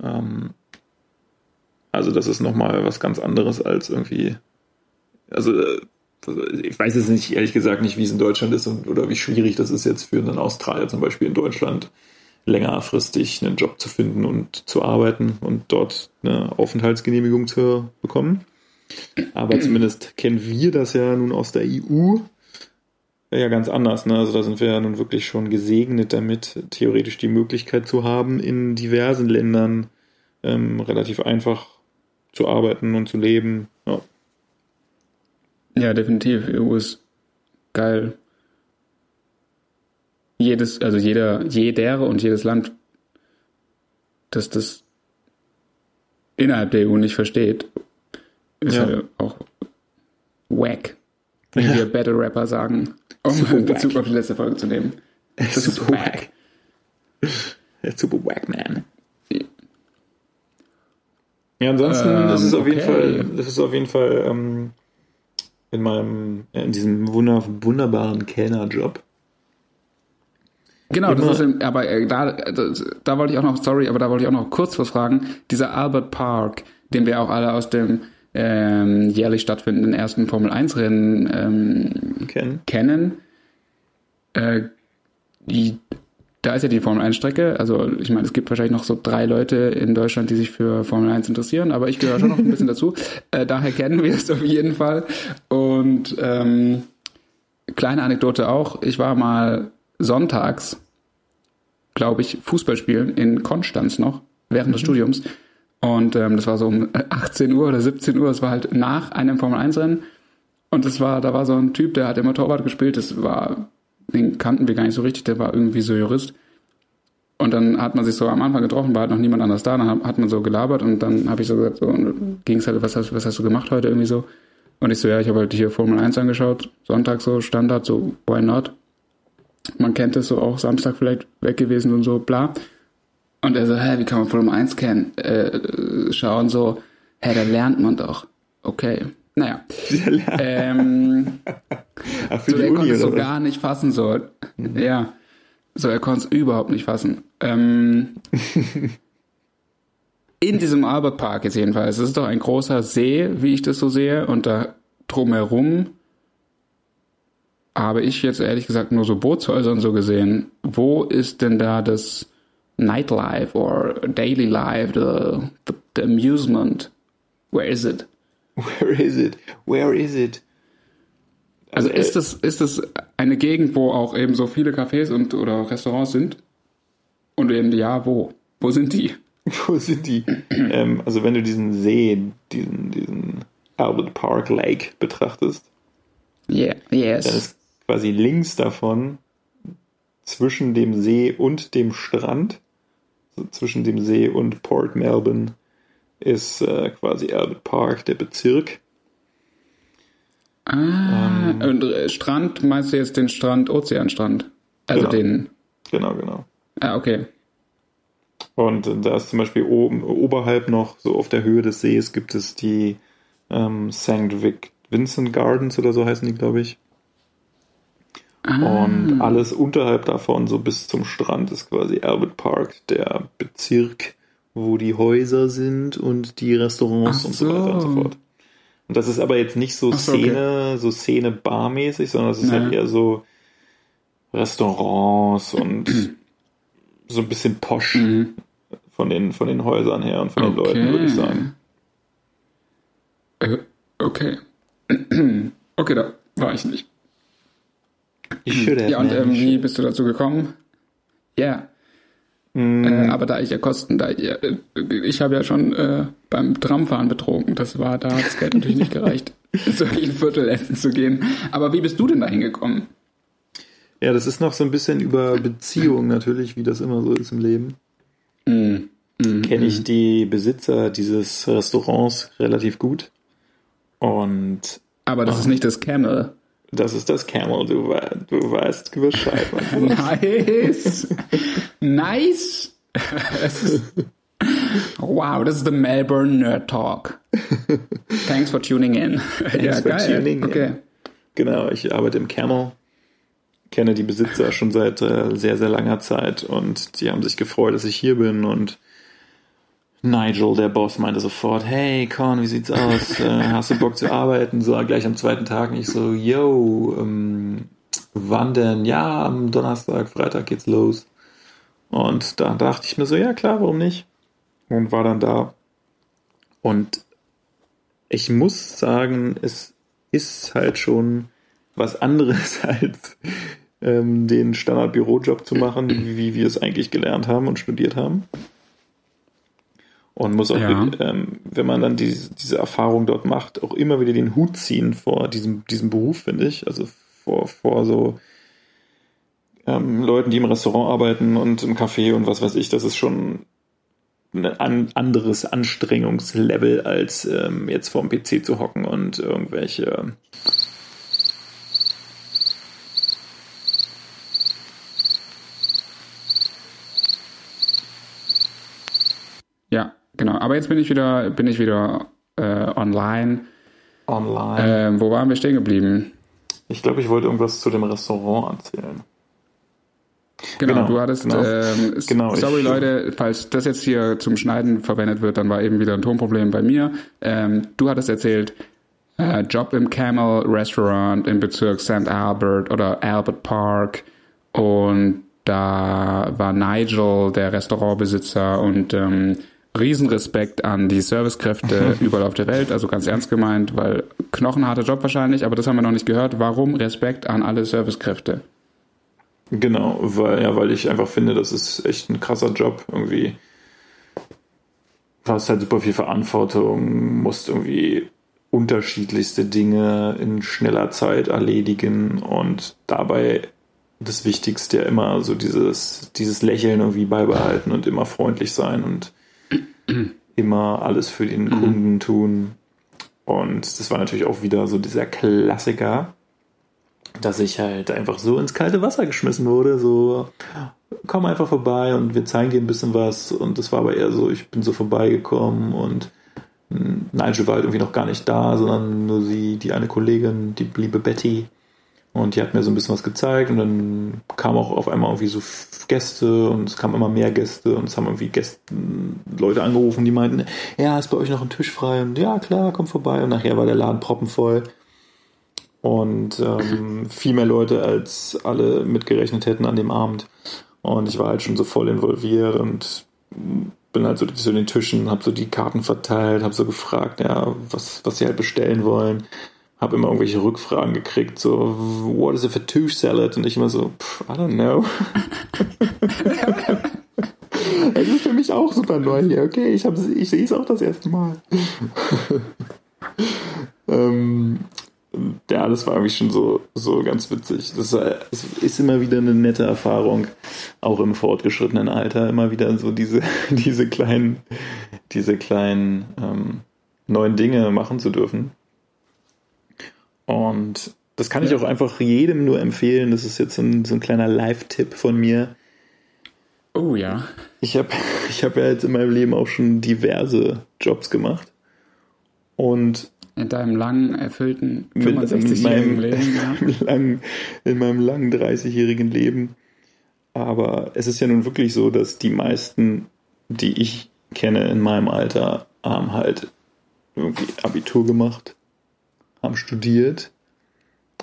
Ähm, also das ist nochmal was ganz anderes als irgendwie, also äh, ich weiß jetzt nicht, ehrlich gesagt nicht, wie es in Deutschland ist und, oder wie schwierig das ist jetzt für einen Australier zum Beispiel in Deutschland längerfristig einen Job zu finden und zu arbeiten und dort eine Aufenthaltsgenehmigung zu bekommen. Aber zumindest kennen wir das ja nun aus der EU ja ganz anders. Ne? Also da sind wir ja nun wirklich schon gesegnet damit, theoretisch die Möglichkeit zu haben, in diversen Ländern ähm, relativ einfach zu arbeiten und zu leben. Ja. Ja, definitiv. EU ist geil. Jedes, also jeder, jeder und jedes Land, das das innerhalb der EU nicht versteht, ist Ja. halt auch wack. Wie Ja. wir Battle Rapper sagen, um Super Bezug wack. auf die letzte Folge zu nehmen. Das ist Super wack. Ja, super wack, man. Ja, ansonsten, Ähm, das ist auf jeden okay. Fall, das ist auf jeden Fall ähm, in meinem, in diesem wunder, wunderbaren Kellnerjob. Genau, das ist, aber äh, da, das, da wollte ich auch noch, sorry, aber da wollte ich auch noch kurz was fragen. Dieser Albert Park, den wir auch alle aus dem ähm, jährlich stattfindenden ersten Formel 1 Rennen ähm, Kennen. kennen, äh, die, da ist ja die Formel 1 Strecke, also ich meine, es gibt wahrscheinlich noch so drei Leute in Deutschland, die sich für Formel 1 interessieren, aber ich gehöre schon noch ein bisschen dazu. Äh, daher kennen wir es auf jeden Fall. Und ähm, kleine Anekdote auch, ich war mal sonntags, glaube ich, Fußball spielen in Konstanz noch, während des Studiums. Und ähm, das war so um 18 Uhr oder 17 Uhr, es war halt nach einem Formel 1 Rennen. Und das war, da war so ein Typ, der hat immer Torwart gespielt, das war, den kannten wir gar nicht so richtig, der war irgendwie so Jurist. Und dann hat man sich so am Anfang getroffen, war halt noch niemand anders da, dann hat, man so gelabert und dann habe ich so gesagt, so, ging es halt, was hast, was hast du gemacht heute irgendwie so? Und ich so, ja, ich habe halt hier Formel 1 angeschaut, Sonntag so, Standard, so, why not? Man kennt es so auch, Samstag vielleicht weg gewesen und so, bla. Und er so, hä, wie kann man Formel 1 kennen? Äh, schauen so, hä, da lernt man doch. Okay. Naja. ähm, Ah, für so, er Uni konnte es so was? gar nicht fassen, so. Ja. So, er konnte es überhaupt nicht fassen. Ähm, in diesem Albert Park jetzt jedenfalls. Es ist doch ein großer See, wie ich das so sehe. Und da drumherum habe ich jetzt ehrlich gesagt nur so Bootshäuser und so gesehen. Wo ist denn da das Nightlife or Daily Life, the, the, the amusement? Where is it? Where is it? Where is it? Also äh, ist das, ist das eine Gegend, wo auch eben so viele Cafés und oder Restaurants sind? Und eben ja, wo? Wo sind die? Wo sind die? ähm, also wenn du diesen See, diesen, diesen Albert Park Lake betrachtest, Yeah, dann yes. ist quasi links davon zwischen dem See und dem Strand, also zwischen dem See und Port Melbourne, ist äh, quasi Albert Park, der Bezirk. Ah, und äh, Strand, meinst du jetzt den Strand, Ozeanstrand? Also Genau. den, Genau, genau. ah, okay. Und da ist zum Beispiel oben, oberhalb noch, so auf der Höhe des Sees, gibt es die ähm, St. Vic Vincent Gardens oder so heißen die, glaube ich. Ah. Und alles unterhalb davon, so bis zum Strand, ist quasi Albert Park, der Bezirk, wo die Häuser sind und die Restaurants Ach und so weiter und so so. fort. Und das ist aber jetzt nicht so so, okay. Szene, so Szene barmäßig, sondern es ist Ja. halt eher so Restaurants und so ein bisschen posch Mhm. von den, von den Häusern her und von den Leuten, würde ich sagen. Äh, okay. okay, da war ich nicht. Ich Ja, und ähm, wie bist du dazu gekommen? Ja. Mm, Äh, aber da ich ja Kosten, da ich, ja, äh, ich habe ja schon äh, beim Tramfahren betrogen. Das war, da hat das Geld natürlich nicht gereicht, so ein Viertel essen zu gehen. Aber wie bist du denn da hingekommen? Ja, das ist noch so ein bisschen über Beziehungen natürlich, wie das immer so ist im Leben. Mhm. Mhm. Kenne ich die Besitzer dieses Restaurants relativ gut. Und Aber das ist nicht das Camel. Das ist das Camel, du, wei- du weißt Bescheid. Nice. nice. Ist, wow, this is the Melbourne Nerd Talk. Thanks for tuning in. ja, for geil. tuning in. okay. Genau, ich arbeite im Camel, kenne die Besitzer schon seit äh, sehr, sehr langer Zeit und die haben sich gefreut, dass ich hier bin und Nigel, der Boss, meinte sofort, hey Con, wie sieht's aus? Äh, hast du Bock zu arbeiten? So gleich am zweiten Tag und ich so, yo, ähm, wann denn? Ja, am Donnerstag, Freitag geht's los. Und da dachte ich mir so, ja klar, warum nicht? Und war dann da. Und ich muss sagen, es ist halt schon was anderes als ähm, den Standard-Bürojob zu machen, wie, wie wir es eigentlich gelernt haben und studiert haben. Und muss auch, Ja. ähm, wenn man dann diese, diese Erfahrung dort macht, auch immer wieder den Hut ziehen vor diesem, diesem Beruf, finde ich. Also vor, vor so ähm, Leuten, die im Restaurant arbeiten und im Café und was weiß ich. Das ist schon ein an, anderes Anstrengungslevel, als ähm, jetzt vorm PC zu hocken und irgendwelche Ja, genau. Aber jetzt bin ich wieder, bin ich wieder äh, online. online. Ähm, wo waren wir stehen geblieben? Ich glaube, ich wollte irgendwas zu dem Restaurant erzählen. Genau, Genau, du hattest, genau. ähm, Genau, sorry ich- Leute, falls das jetzt hier zum Schneiden verwendet wird, dann war eben wieder ein Tonproblem bei mir. Ähm, du hattest erzählt, äh, Job im Camel Restaurant im Bezirk St. Albert oder Albert Park und da war Nigel, der Restaurantbesitzer und ähm, Riesenrespekt an die Servicekräfte überall auf der Welt, also ganz ernst gemeint, weil knochenharter Job wahrscheinlich, aber das haben wir noch nicht gehört. Warum Respekt an alle Servicekräfte? Genau, weil, ja, weil ich einfach finde, das ist echt ein krasser Job irgendwie. Du hast halt super viel Verantwortung, musst irgendwie unterschiedlichste Dinge in schneller Zeit erledigen und dabei das Wichtigste immer so dieses, dieses Lächeln irgendwie beibehalten und immer freundlich sein und immer alles für den Kunden tun. Und das war natürlich auch wieder so dieser Klassiker, dass ich halt einfach so ins kalte Wasser geschmissen wurde, so komm einfach vorbei und wir zeigen dir ein bisschen was. Und das war aber eher so, ich bin so vorbeigekommen und mh, Nigel war halt irgendwie noch gar nicht da, sondern nur sie, die eine Kollegin, die liebe Betty und die hat mir so ein bisschen was gezeigt und dann kam auch auf einmal irgendwie so Gäste und es kamen immer mehr Gäste und es haben irgendwie Gäste, Leute angerufen, die meinten, ja, ist bei euch noch ein Tisch frei und ja, klar, komm vorbei und nachher war der Laden proppenvoll und ähm, viel mehr Leute als alle mitgerechnet hätten an dem Abend. Und ich war halt schon so voll involviert und bin halt so zu den Tischen, habe so die Karten verteilt, habe so gefragt, ja, was, was sie halt bestellen wollen. Habe immer irgendwelche Rückfragen gekriegt, so, what is a fettuche salad? Und ich immer so, pff, I don't know. Es ist für mich auch super neu hier, okay? Ich, hab- ich sehe es auch das erste Mal. ähm, ja, das war irgendwie schon so, so ganz witzig. Das es ist immer wieder eine nette Erfahrung, auch im fortgeschrittenen Alter, immer wieder so diese, diese kleinen, diese kleinen ähm, neuen Dinge machen zu dürfen. Und das kann ich auch einfach jedem nur empfehlen. Das ist jetzt so ein, so ein kleiner Live-Tipp von mir. Oh ja. Ich habe ich hab ja jetzt in meinem Leben auch schon diverse Jobs gemacht. Und in deinem langen, erfüllten mit, mit 65-jährigen meinem, Leben. Ja. langen, in meinem langen 30-jährigen Leben. Aber es ist ja nun wirklich so, dass die meisten, die ich kenne in meinem Alter, haben halt irgendwie Abitur gemacht, haben studiert,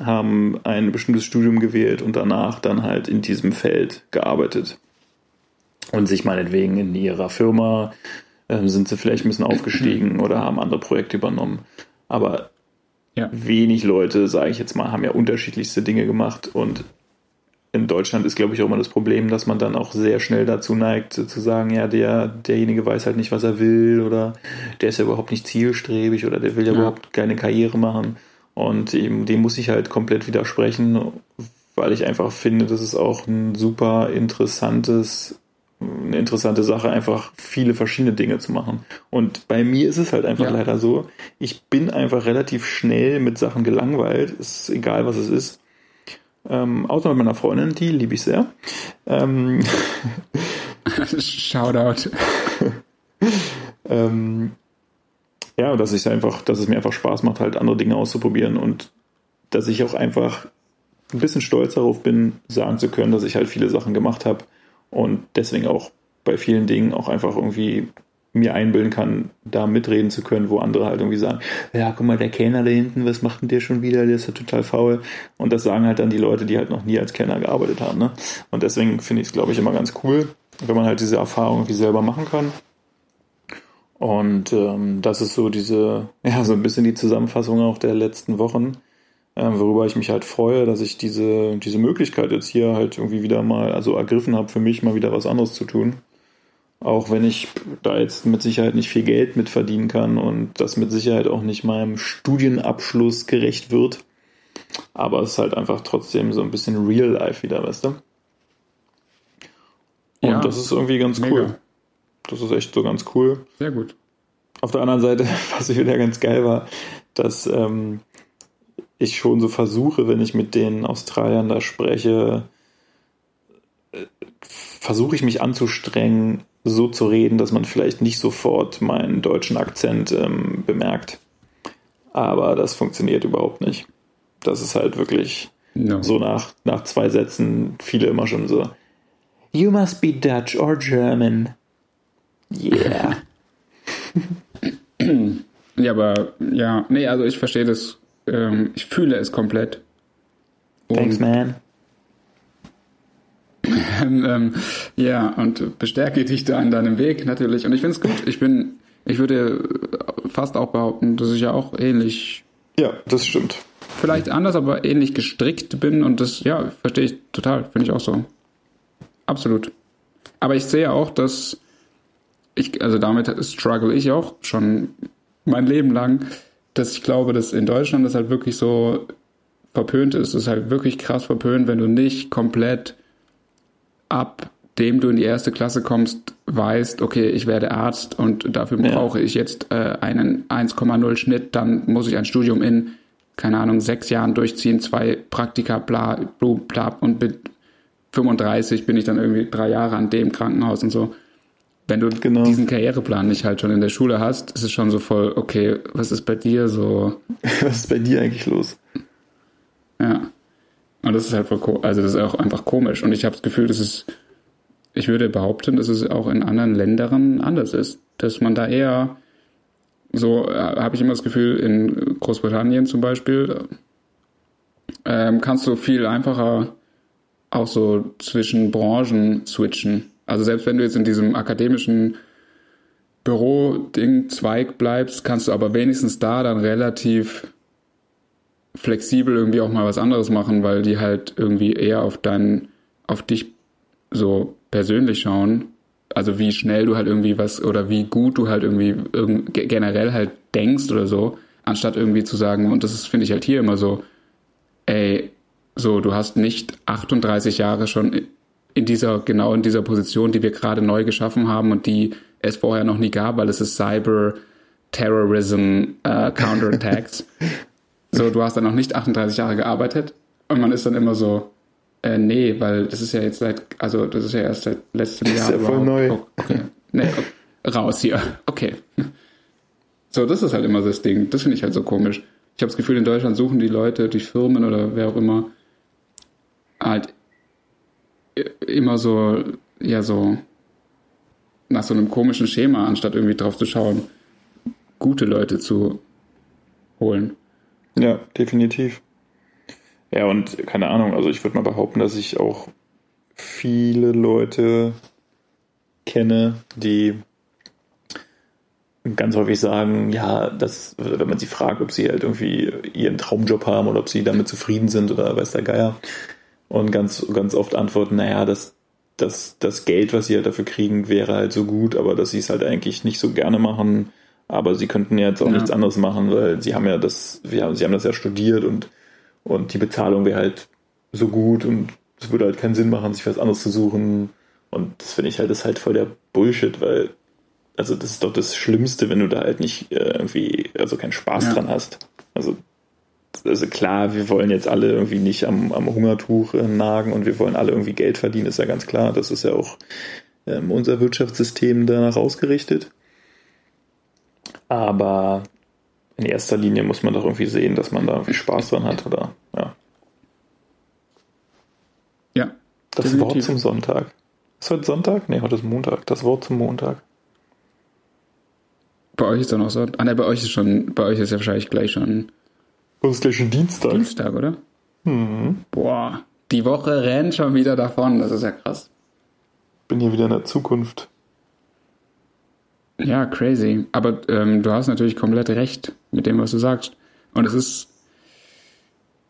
haben ein bestimmtes Studium gewählt und danach dann halt in diesem Feld gearbeitet. Und sich meinetwegen in ihrer Firma äh, sind sie vielleicht ein bisschen aufgestiegen oder haben andere Projekte übernommen. Aber Ja. wenig Leute, sage ich jetzt mal, haben ja unterschiedlichste Dinge gemacht und in Deutschland ist, glaube ich, auch immer das Problem, dass man dann auch sehr schnell dazu neigt, zu sagen, ja, der, derjenige weiß halt nicht, was er will oder der ist ja überhaupt nicht zielstrebig oder der will ja, Ja. überhaupt keine Karriere machen. Und eben, dem muss ich halt komplett widersprechen, weil ich einfach finde, das ist auch ein super interessantes, eine interessante Sache, einfach viele verschiedene Dinge zu machen. Und bei mir ist es halt einfach Ja. leider so, ich bin einfach relativ schnell mit Sachen gelangweilt, ist egal, was es ist. Ähm, außer mit meiner Freundin, die liebe ich sehr. Ähm, Shoutout. ähm, ja, dass ich einfach, dass es mir einfach Spaß macht, halt andere Dinge auszuprobieren und dass ich auch einfach ein bisschen stolz darauf bin, sagen zu können, dass ich halt viele Sachen gemacht habe und deswegen auch bei vielen Dingen auch einfach irgendwie mir einbilden kann, da mitreden zu können, wo andere halt irgendwie sagen, ja, guck mal, der Kellner da hinten, was macht denn der schon wieder? Der ist ja total faul. Und das sagen halt dann die Leute, die halt noch nie als Kellner gearbeitet haben. Ne? Und deswegen finde ich es, glaube ich, immer ganz cool, wenn man halt diese Erfahrung irgendwie selber machen kann. Und ähm, das ist so diese, ja, so ein bisschen die Zusammenfassung auch der letzten Wochen, ähm, worüber ich mich halt freue, dass ich diese, diese Möglichkeit jetzt hier halt irgendwie wieder mal, also ergriffen habe, für mich mal wieder was anderes zu tun. Auch wenn ich da jetzt mit Sicherheit nicht viel Geld mit verdienen kann und das mit Sicherheit auch nicht meinem Studienabschluss gerecht wird. Aber es ist halt einfach trotzdem so ein bisschen Real Life wieder, weißt du? Und Ja, das ist irgendwie ganz mega. cool. Das ist echt so ganz cool. Sehr gut. Auf der anderen Seite, was ich wieder ganz geil war, dass ähm, ich schon so versuche, wenn ich mit den Australiern da spreche, äh, versuche ich mich anzustrengen, so zu reden, dass man vielleicht nicht sofort meinen deutschen Akzent ähm, bemerkt. Aber das funktioniert überhaupt nicht. Das ist halt wirklich No. so nach, nach zwei Sätzen viele immer schon so. You must be Dutch or German. Yeah. Ja, aber ja, nee, also ich verstehe das, ähm, ich fühle es komplett. Und, Thanks, man. ähm, ja, und bestärke dich da an deinem Weg natürlich. Und ich finde es gut. Ich bin, ich würde fast auch behaupten, dass ich ja auch ähnlich, Ja, das stimmt. vielleicht anders, aber ähnlich gestrickt bin. Und das, ja, verstehe ich total. Finde ich auch so. Absolut. Aber ich sehe auch, dass ich, also damit struggle ich auch schon mein Leben lang, dass ich glaube, dass in Deutschland das halt wirklich so verpönt ist. Es ist halt wirklich krass verpönt, wenn du nicht komplett ab dem du in die erste Klasse kommst, weißt, okay, ich werde Arzt und dafür Ja. brauche ich jetzt äh, einen 1,0 Schnitt, dann muss ich ein Studium in, keine Ahnung, sechs Jahren durchziehen, zwei Praktika, bla, bla, bla und mit 35 bin ich dann irgendwie drei Jahre an dem Krankenhaus und so. Wenn du Genau. diesen Karriereplan nicht halt schon in der Schule hast, ist es schon so voll, okay, was ist bei dir so? Was ist bei dir eigentlich los? Ja. Und das ist halt voll, also das ist auch einfach komisch. Und ich habe das Gefühl, dass es, ich würde behaupten, dass es auch in anderen Ländern anders ist. Dass man da eher, so äh, habe ich immer das Gefühl, in Großbritannien zum Beispiel, ähm, kannst du viel einfacher auch so zwischen Branchen switchen. Also selbst wenn du jetzt in diesem akademischen Büro-Ding Zweig bleibst, kannst du aber wenigstens da dann relativ flexibel irgendwie auch mal was anderes machen, weil die halt irgendwie eher auf deinen, auf dich so persönlich schauen. Also wie schnell du halt irgendwie was oder wie gut du halt irgendwie irgend, ge- generell halt denkst oder so, anstatt irgendwie zu sagen, und das ist, finde ich halt hier immer so, ey, so, du hast nicht 38 Jahre schon in dieser, genau in dieser Position, die wir gerade neu geschaffen haben und die es vorher noch nie gab, weil es ist Cyber Terrorism äh, Counterattacks. So, du hast dann noch nicht 38 Jahre gearbeitet und man ist dann immer so, Äh, nee, weil das ist ja jetzt seit, also das ist ja erst seit letztem Das Jahr. ist ja voll neu. Oh, okay. Nee, oh, raus hier. Okay. So, das ist halt immer das Ding. Das finde ich halt so komisch. Ich habe das Gefühl, in Deutschland suchen die Leute, die Firmen oder wer auch immer, halt immer so, ja, so nach so einem komischen Schema, anstatt irgendwie drauf zu schauen, gute Leute zu holen. Ja, definitiv. Ja, und keine Ahnung, also ich würde mal behaupten, dass ich auch viele Leute kenne, die ganz häufig sagen, ja, dass, wenn man sie fragt, ob sie halt irgendwie ihren Traumjob haben oder ob sie damit zufrieden sind oder weiß der Geier. Und ganz, ganz oft antworten, naja, das, das, das Geld, was sie halt dafür kriegen, wäre halt so gut, aber dass sie es halt eigentlich nicht so gerne machen. Aber sie könnten ja jetzt auch Ja. nichts anderes machen, weil sie haben ja das, haben, sie haben das ja studiert und, und die Bezahlung wäre halt so gut und es würde halt keinen Sinn machen, sich was anderes zu suchen. Und das finde ich halt, das ist halt voll der Bullshit, weil, also das ist doch das Schlimmste, wenn du da halt nicht äh, irgendwie, also keinen Spaß Ja. dran hast. Also, also klar, wir wollen jetzt alle irgendwie nicht am, am Hungertuch äh, nagen und wir wollen alle irgendwie Geld verdienen, ist ja ganz klar. Das ist ja auch ähm, unser Wirtschaftssystem danach ausgerichtet. Aber in erster Linie muss man doch irgendwie sehen, dass man da irgendwie Spaß dran hat, oder? Ja. Ja. Das Definitiv. Wort zum Sonntag. Ist heute Sonntag? Nee, heute ist Montag. Das Wort zum Montag. Bei euch ist doch noch so. Ah, ne, bei euch ist schon, bei euch ist ja wahrscheinlich gleich schon Das ist gleich schon Dienstag. Dienstag, oder? Mhm. Boah, die Woche rennt schon wieder davon. Das ist ja krass. Bin hier wieder in der Zukunft. Ja, crazy. Aber ähm, du hast natürlich komplett recht mit dem, was du sagst. Und es ist.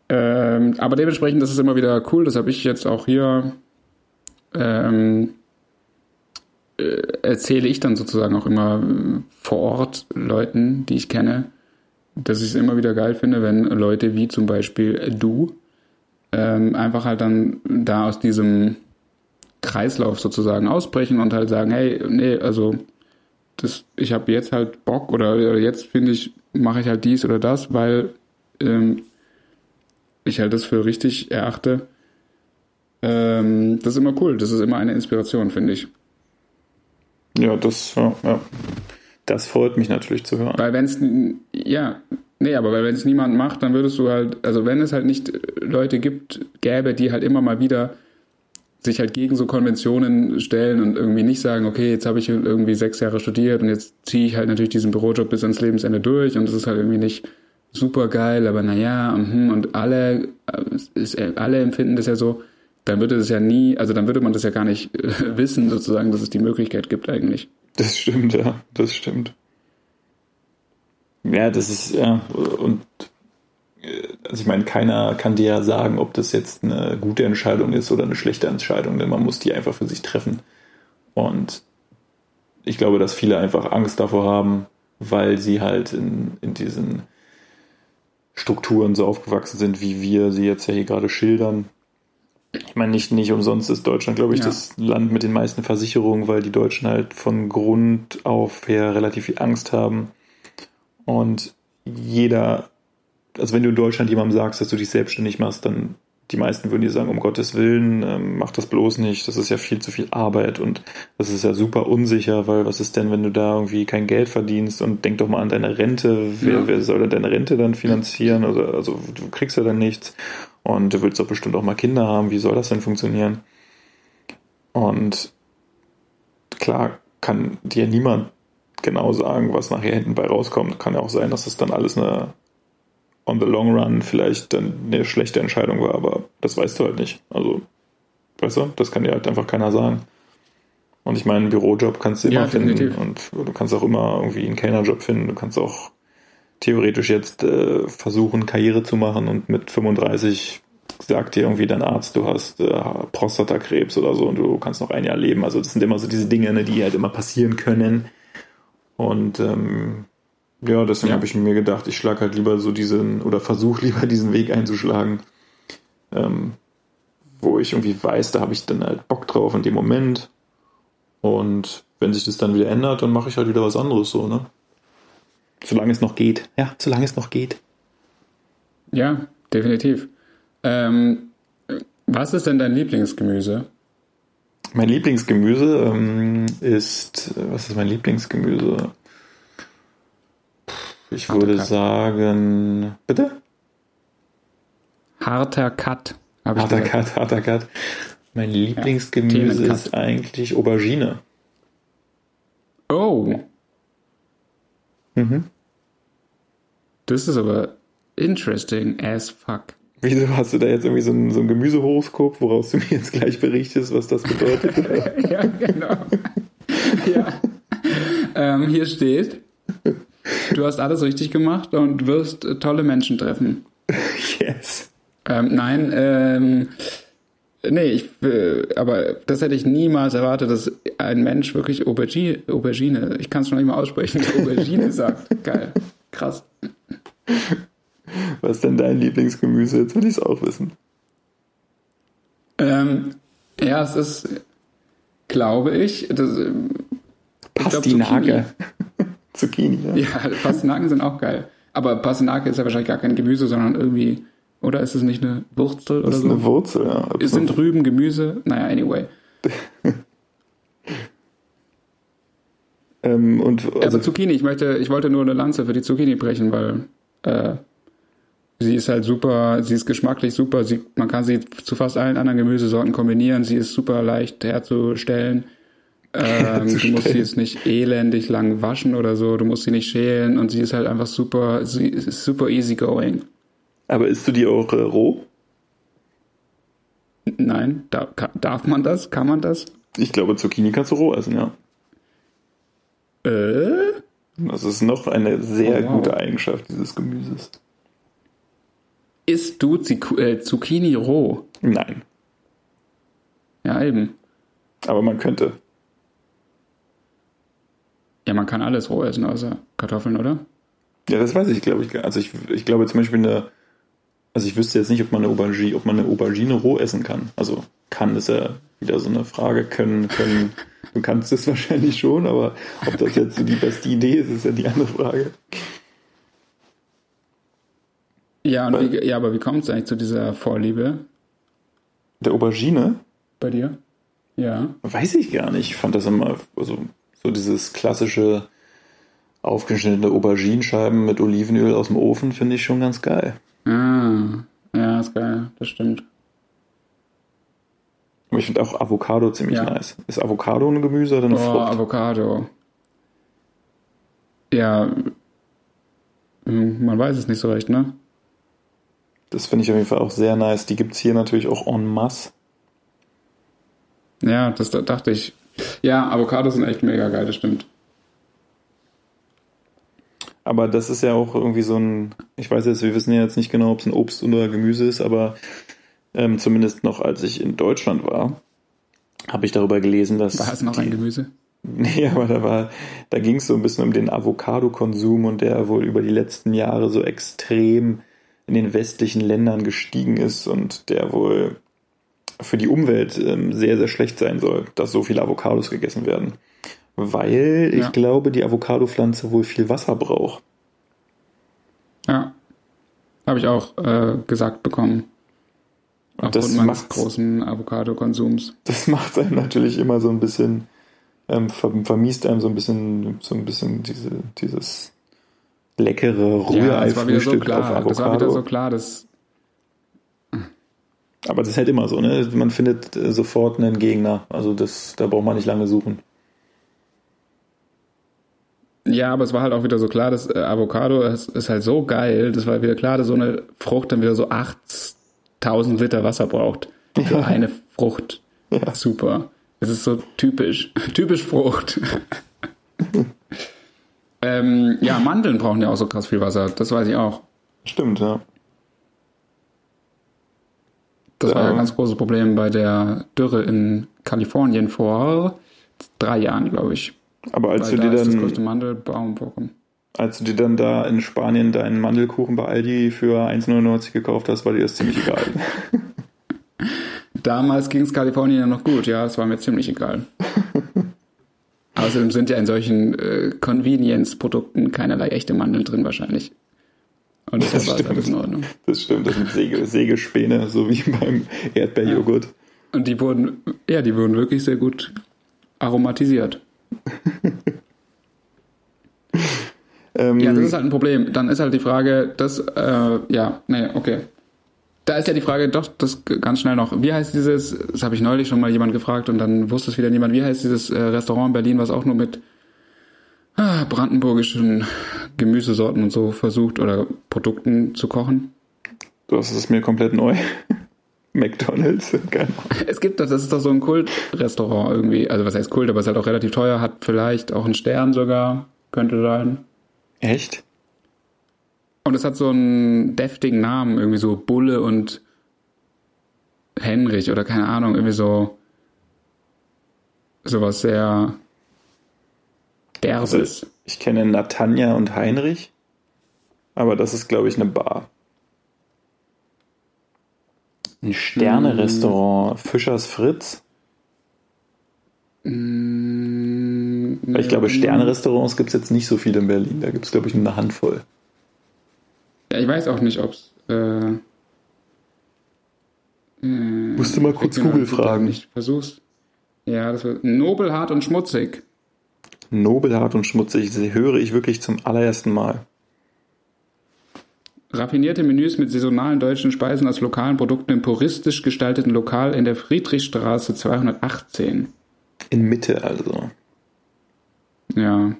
Ähm, aber dementsprechend, das ist immer wieder cool. Das habe ich jetzt auch hier. Ähm, äh, erzähle ich dann sozusagen auch immer äh, vor Ort Leuten, die ich kenne, dass ich es immer wieder geil finde, wenn Leute wie zum Beispiel du ähm, einfach halt dann da aus diesem Kreislauf sozusagen ausbrechen und halt sagen, hey, nee, also das, ich habe jetzt halt Bock oder, jetzt finde ich, mache ich halt dies oder das, weil ähm, ich halt das für richtig erachte. Ähm, das ist immer cool. Das ist immer eine Inspiration, finde ich. Ja, das, ja, ja. Das freut mich natürlich zu hören. Weil wenn es, ja, nee, aber weil wenn es niemand macht, dann würdest du halt, also wenn es halt nicht Leute gibt, gäbe, die halt immer mal wieder sich halt gegen so Konventionen stellen und irgendwie nicht sagen, okay, jetzt habe ich irgendwie sechs Jahre studiert und jetzt ziehe ich halt natürlich diesen Bürojob bis ans Lebensende durch und das ist halt irgendwie nicht super geil, aber naja, mhm, und alle, äh, ist, alle empfinden das ja so, dann würde es ja nie, also dann würde man das ja gar nicht äh, wissen, sozusagen, dass es die Möglichkeit gibt eigentlich. Das stimmt, ja, das stimmt. Ja, das ist, ja, und äh, also ich meine, keiner kann dir ja sagen, ob das jetzt eine gute Entscheidung ist oder eine schlechte Entscheidung, denn man muss die einfach für sich treffen. Und ich glaube, dass viele einfach Angst davor haben, weil sie halt in, in diesen Strukturen so aufgewachsen sind, wie wir sie jetzt ja hier gerade schildern. Ich meine, nicht, nicht umsonst ist Deutschland, glaube ich, Ja. das Land mit den meisten Versicherungen, weil die Deutschen halt von Grund auf her relativ viel Angst haben. Und jeder, also wenn du in Deutschland jemandem sagst, dass du dich selbstständig machst, dann die meisten würden dir sagen, um Gottes Willen, ähm, mach das bloß nicht, das ist ja viel zu viel Arbeit und das ist ja super unsicher, weil was ist denn, wenn du da irgendwie kein Geld verdienst und denk doch mal an deine Rente, wer, Ja. wer soll denn deine Rente dann finanzieren? Also, also du kriegst ja dann nichts und du willst doch bestimmt auch mal Kinder haben, wie soll das denn funktionieren? Und klar kann dir niemand genau sagen, was nachher hinten bei rauskommt. Kann ja auch sein, dass es dann alles eine on the long run vielleicht dann eine schlechte Entscheidung war, aber das weißt du halt nicht. Also, weißt du, das kann dir halt einfach keiner sagen. Und ich meine, einen Bürojob kannst du immer Ja, finden und du kannst auch immer irgendwie einen Kellnerjob finden. Du kannst auch theoretisch jetzt äh, versuchen, Karriere zu machen und mit 35 sagt dir irgendwie dein Arzt, du hast äh, Prostatakrebs oder so und du kannst noch ein Jahr leben. Also das sind immer so diese Dinge, ne, die halt immer passieren können. Und ähm, ja, deswegen Ja. habe ich mir gedacht, ich schlage halt lieber so diesen oder versuche lieber diesen Weg einzuschlagen, ähm, wo ich irgendwie weiß, da habe ich dann halt Bock drauf in dem Moment. Und wenn sich das dann wieder ändert, dann mache ich halt wieder was anderes so, ne? Solange es noch geht. Ja, solange es noch geht. Ja, definitiv. Ähm, Was ist denn dein Lieblingsgemüse? Mein Lieblingsgemüse ähm, ist, was ist mein Lieblingsgemüse? Ich Harter würde Cut. sagen, bitte? Harter Cut. Harter. Cut, harter Cut. Mein Lieblingsgemüse Themencut. ist eigentlich Aubergine. Oh, Mhm. das ist aber interesting as fuck. Wieso hast du da jetzt irgendwie so ein, so ein Gemüsehoroskop, woraus du mir jetzt gleich berichtest, was das bedeutet? ja, genau. ja. Ähm, hier steht, du hast alles richtig gemacht und wirst äh, tolle Menschen treffen. yes. Ähm, nein, ähm, nee, ich, äh, aber das hätte ich niemals erwartet, dass ein Mensch wirklich Aubergine, Aubergine ich kann es schon nicht mal aussprechen, Aubergine sagt. Geil, krass. Was ist denn dein Lieblingsgemüse? Jetzt will ich es auch wissen. Ähm, ja, es ist, glaube ich, das, ähm, glaub, Pastinake. Zucchini, ja. ja, Pastinaken sind auch geil. Aber Pastinake ist ja wahrscheinlich gar kein Gemüse, sondern irgendwie, oder ist es nicht eine Wurzel oder Das ist so? eine Wurzel, ja. Es sind Rüben Gemüse? Naja, anyway. ähm, und Also also, Zucchini, ich möchte, ich wollte nur eine Lanze für die Zucchini brechen, weil äh, sie ist halt super, sie ist geschmacklich super, sie, man kann sie zu fast allen anderen Gemüsesorten kombinieren, sie ist super leicht herzustellen. Ähm, du musst sie jetzt nicht elendig lang waschen oder so, du musst sie nicht schälen und sie ist halt einfach super, sie ist super easy going. aber isst du die auch äh, roh? Nein, da, ka- darf man das? Kann man das? Ich glaube, Zucchini kannst du roh essen, ja. Äh? Das ist noch eine sehr Oh, wow. gute Eigenschaft dieses Gemüses. Isst du Ziku- äh, Zucchini roh? Nein, Ja, eben. aber man könnte. Ja, man kann alles roh essen, außer Kartoffeln, oder? Ja, das weiß ich, glaube ich. Also ich, ich glaube zum Beispiel eine, also ich wüsste jetzt nicht, ob man eine Aubergine, ob man eine Aubergine roh essen kann. Also kann ist ja wieder so eine Frage. Können, können, du kannst es wahrscheinlich schon, aber ob das jetzt so die beste Idee ist, ist ja die andere Frage. Ja, und Weil- wie, ja, aber wie kommt es eigentlich zu dieser Vorliebe Der Aubergine? bei dir? Ja. Weiß ich gar nicht. Ich fand das immer, also so dieses klassische aufgeschnittene Auberginenscheiben mit Olivenöl aus dem Ofen finde ich schon ganz geil. Ah, ja, ist geil, das stimmt. Aber ich finde auch Avocado ziemlich Ja. nice. Ist Avocado ein Gemüse oder eine Oh, Frucht? Avocado. Ja, hm, man weiß es nicht so recht, ne? Das finde ich auf jeden Fall auch sehr nice. Die gibt es hier natürlich auch en masse. Ja, das da- dachte ich. Ja, Avocados sind echt mega geil, das stimmt. Aber das ist ja auch irgendwie so ein, ich weiß jetzt, wir wissen ja jetzt nicht genau, ob es ein Obst oder Gemüse ist, aber ähm, zumindest noch als ich in Deutschland war, habe ich darüber gelesen, dass. War es noch die, ein Gemüse? Nee, aber da war, da ging es so ein bisschen um den Avocado-Konsum und der wohl über die letzten Jahre so extrem in den westlichen Ländern gestiegen ist und der wohl für die Umwelt ähm, sehr, sehr schlecht sein soll, dass so viele Avocados gegessen werden. Weil Ja. ich glaube, die Avocado-Pflanze wohl viel Wasser braucht. Ja. Habe ich auch äh, gesagt bekommen. Und das meines großen Avocado-Konsums. Das macht einem natürlich immer so ein bisschen, ähm, ver vermiest einem so ein bisschen, so ein bisschen diese, dieses leckere Ja, das war wieder so Rührei-Frühstück klar. Das war wieder so klar, dass Aber das ist halt immer so, ne? Man findet äh, sofort einen Gegner. Also das, da braucht man nicht lange suchen. Ja, aber es war halt auch wieder so klar, dass äh, Avocado ist, ist halt so geil. Das war wieder klar, dass so eine Frucht dann wieder so 8000 Liter Wasser braucht. Für eine Frucht. Ja. Super. Es ist so typisch. typisch Frucht. ähm, ja, Mandeln brauchen ja auch so krass viel Wasser. Das weiß ich auch. Stimmt, ja. Das war ja ein ganz großes Problem bei der Dürre in Kalifornien vor drei Jahren, glaube ich. Aber als Weil du da dir ist das größte dann, Mandelbaumvorkommen. als du dir dann da in Spanien deinen Mandelkuchen bei Aldi für 1,99 gekauft hast, war dir das ziemlich egal. Damals ging es Kalifornien ja noch gut, ja, es war mir ziemlich egal. Außerdem sind ja in solchen äh, Convenience-Produkten keinerlei echte Mandeln drin wahrscheinlich. Und Das deshalb war alles in Ordnung. Das stimmt, das sind Säge, Sägespäne, so wie beim Erdbeerjoghurt. Und die wurden, ja, die wurden wirklich sehr gut aromatisiert. Ähm, Ja, das ist halt ein Problem. Dann ist halt die Frage, das, äh, ja, nee, okay. Da ist ja die Frage, doch, das ganz schnell noch. Wie heißt dieses, das habe ich neulich schon mal jemand gefragt und dann wusste es wieder niemand, wie heißt dieses äh, Restaurant in Berlin, was auch nur mit brandenburgischen Gemüsesorten und so versucht oder Produkten zu kochen? das ist mir komplett neu. McDonalds, keine Ahnung. Es gibt doch, das ist doch so ein Kultrestaurant irgendwie. Also was heißt Kult, aber es ist halt auch relativ teuer, hat vielleicht auch einen Stern sogar, könnte sein. Echt? Und es hat so einen deftigen Namen, irgendwie so Bulle und Henrich oder keine Ahnung, irgendwie so sowas sehr derbes. Ich kenne Natanja und Heinrich, aber das ist, glaube ich, eine Bar. Ein Sterne-Restaurant, Fischers Fritz. Weil ich glaube, Sterne-Restaurants gibt es jetzt nicht so viele in Berlin. Da gibt es, glaube ich, nur eine Handvoll. Ja, ich weiß auch nicht, ob es. Äh, äh, Musst du mal kurz Google gibt, fragen. Ich versuch's. Ja, das wird nobel, hart und schmutzig. Nobelhart und schmutzig, das höre ich wirklich zum allerersten Mal. Raffinierte Menüs mit saisonalen deutschen Speisen aus lokalen Produkten im puristisch gestalteten Lokal in der Friedrichstraße 218. In Mitte also. Ja.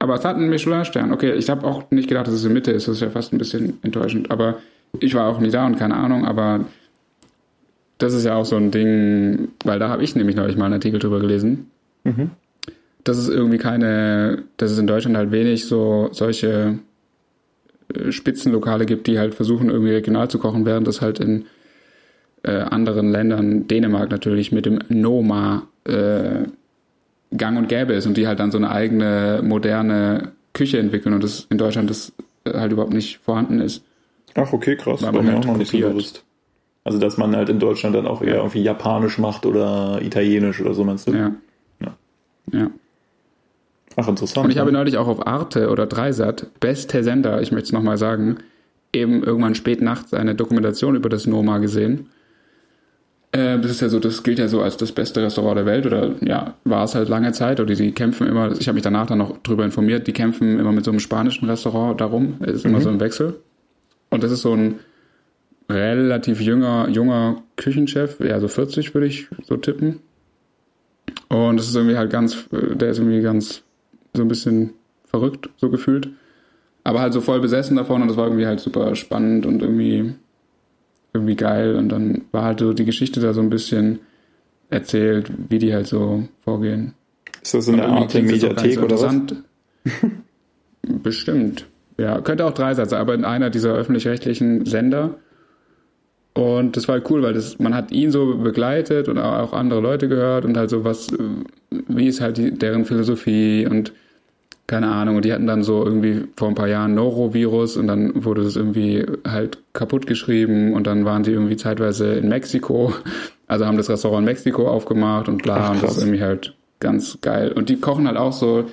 Aber es hat einen Michelin-Stern. Okay, ich habe auch nicht gedacht, dass es in Mitte ist. Das ist ja fast ein bisschen enttäuschend. Aber ich war auch nie da und keine Ahnung. Aber das ist ja auch so ein Ding, weil da habe ich nämlich neulich mal einen Artikel drüber gelesen. Mhm. Dass es irgendwie keine, dass es in Deutschland halt wenig so solche äh, Spitzenlokale gibt, die halt versuchen irgendwie regional zu kochen, während das halt in äh, anderen Ländern, Dänemark natürlich, mit dem Noma äh, gang und gäbe ist und die halt dann so eine eigene moderne Küche entwickeln und das in Deutschland das äh, halt überhaupt nicht vorhanden ist. Ach, okay, krass. War War mir halt auch noch nicht so bewusst. Also, dass man halt in Deutschland dann auch eher irgendwie japanisch macht oder italienisch oder so, meinst du? Ja. Ja. Ja. Ach, interessant. Und ich habe neulich auch auf Arte oder Dreisat, beste Sender, ich möchte es nochmal sagen, eben irgendwann spät nachts eine Dokumentation über das Noma gesehen. Äh, das ist ja so, das gilt ja so als das beste Restaurant der Welt oder ja, war es halt lange Zeit oder die kämpfen immer, ich habe mich danach dann noch drüber informiert, die kämpfen immer mit so einem spanischen Restaurant darum, es ist immer so ein Wechsel. Und das ist so ein relativ jünger, junger Küchenchef, ja so 40 würde ich so tippen. Und das ist irgendwie halt ganz, äh, der ist irgendwie ganz so ein bisschen verrückt, so gefühlt. Aber halt so voll besessen davon und das war irgendwie halt super spannend und irgendwie, irgendwie geil. Und dann war halt so die Geschichte da so ein bisschen erzählt, wie die halt so vorgehen. Ist das der irgendwie Art nicht Mediathek so oder was? interessant. Bestimmt. Ja, könnte auch drei sein, aber in einer dieser öffentlich-rechtlichen Sender. Und das war halt cool, weil das, man hat ihn so begleitet und auch andere Leute gehört und halt so was, wie ist halt die, deren Philosophie und keine Ahnung. Und die hatten dann so irgendwie vor ein paar Jahren Norovirus und dann wurde das irgendwie halt kaputt geschrieben und dann waren die irgendwie zeitweise in Mexiko. Also haben das Restaurant in Mexiko aufgemacht und bla Ach, und das ist irgendwie halt ganz geil. Und die kochen halt auch so,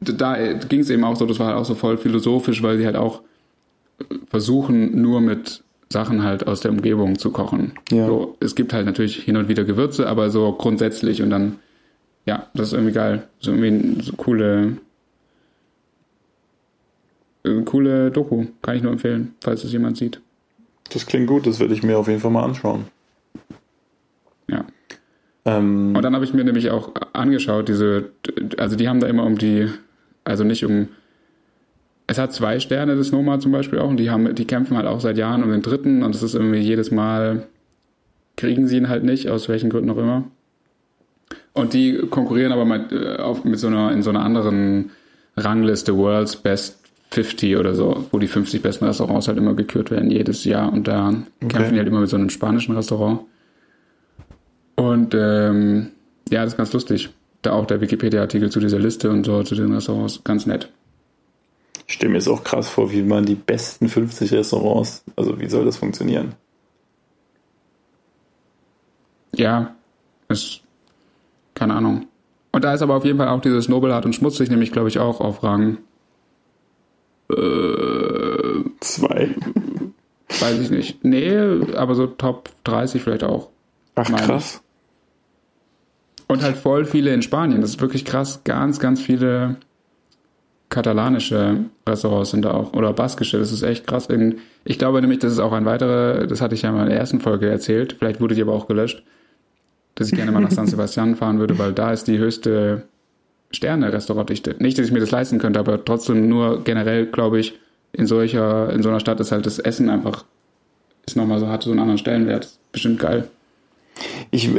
da ging es eben auch so, das war halt auch so voll philosophisch, weil die halt auch versuchen, nur mit Sachen halt aus der Umgebung zu kochen. Ja. So, es gibt halt natürlich hin und wieder Gewürze, aber so grundsätzlich und dann, ja, das ist irgendwie geil. So irgendwie so coole, coole Doku. Kann ich nur empfehlen, falls es jemand sieht. Das klingt gut, das werde ich mir auf jeden Fall mal anschauen. Ja. Ähm, Und dann habe ich mir nämlich auch angeschaut, diese, also die haben da immer um die, also nicht um, es hat zwei Sterne, das Noma zum Beispiel auch, und die haben, die kämpfen halt auch seit Jahren um den dritten und es ist irgendwie jedes Mal, kriegen sie ihn halt nicht, aus welchen Gründen auch immer. Und die konkurrieren aber mit, äh, auf, mit so einer, in so einer anderen Rangliste, World's Best 50 oder so, wo die 50 besten Restaurants halt immer gekürt werden, jedes Jahr. Und da kämpfen die halt immer mit so einem spanischen Restaurant. Und ähm, ja, das ist ganz lustig. Da auch der Wikipedia-Artikel zu dieser Liste und so, zu den Restaurants, ganz nett. ich stelle mir jetzt auch krass vor, wie man die besten 50 Restaurants, also wie soll das funktionieren? Ja, ist, keine Ahnung. Und da ist aber auf jeden Fall auch dieses Nobelhart und Schmutzig, nämlich glaube ich auch auf Rang äh, zwei. Weiß ich nicht. Nee, aber so Top 30 vielleicht auch. Ach, Meine krass. Und halt voll viele in Spanien. Das ist wirklich krass. Ganz, ganz viele katalanische Restaurants sind da auch. Oder baskische. Das ist echt krass. In, ich glaube nämlich, das ist auch ein weiterer, das hatte ich ja mal in der ersten Folge erzählt. Vielleicht wurde die aber auch gelöscht. Dass ich gerne mal nach San Sebastian fahren würde, weil da ist die höchste Sterne-Restaurantdichte. Nicht, dass ich mir das leisten könnte, aber trotzdem nur generell, glaube ich, in solcher, in so einer Stadt ist halt das Essen einfach, ist nochmal so, hat so einen anderen Stellenwert. Ist bestimmt geil. Ich,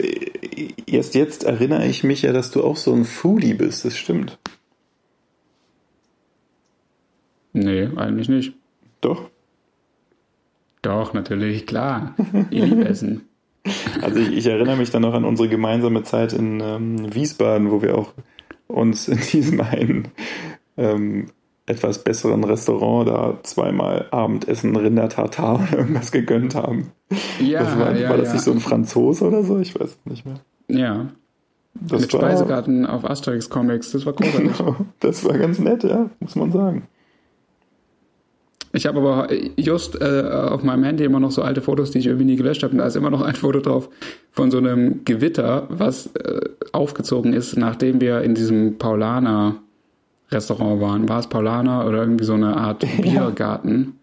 erst jetzt erinnere ich mich ja, dass du auch so ein Foodie bist. Das stimmt. Nee, eigentlich nicht. Doch. Doch, natürlich, klar. Ich liebe Essen. Also ich, ich erinnere mich dann noch an unsere gemeinsame Zeit in ähm, Wiesbaden, wo wir auch uns in diesem einen ähm, etwas besseren Restaurant da zweimal Abendessen, Rinder-Tartar oder irgendwas gegönnt haben. Ja, das war, ja, war das ja. nicht so ein Franzose oder so? Ich weiß es nicht mehr. Ja. Das Mit war, Speisekarten auf Asterix Comics, das war großartig. Genau, das war ganz nett, ja, muss man sagen. Ich habe aber just äh, auf meinem Handy immer noch so alte Fotos, die ich irgendwie nie gelöscht habe. Und da ist immer noch ein Foto drauf von so einem Gewitter, was äh, aufgezogen ist, nachdem wir in diesem Paulaner Restaurant waren. War es Paulaner oder irgendwie so eine Art Biergarten?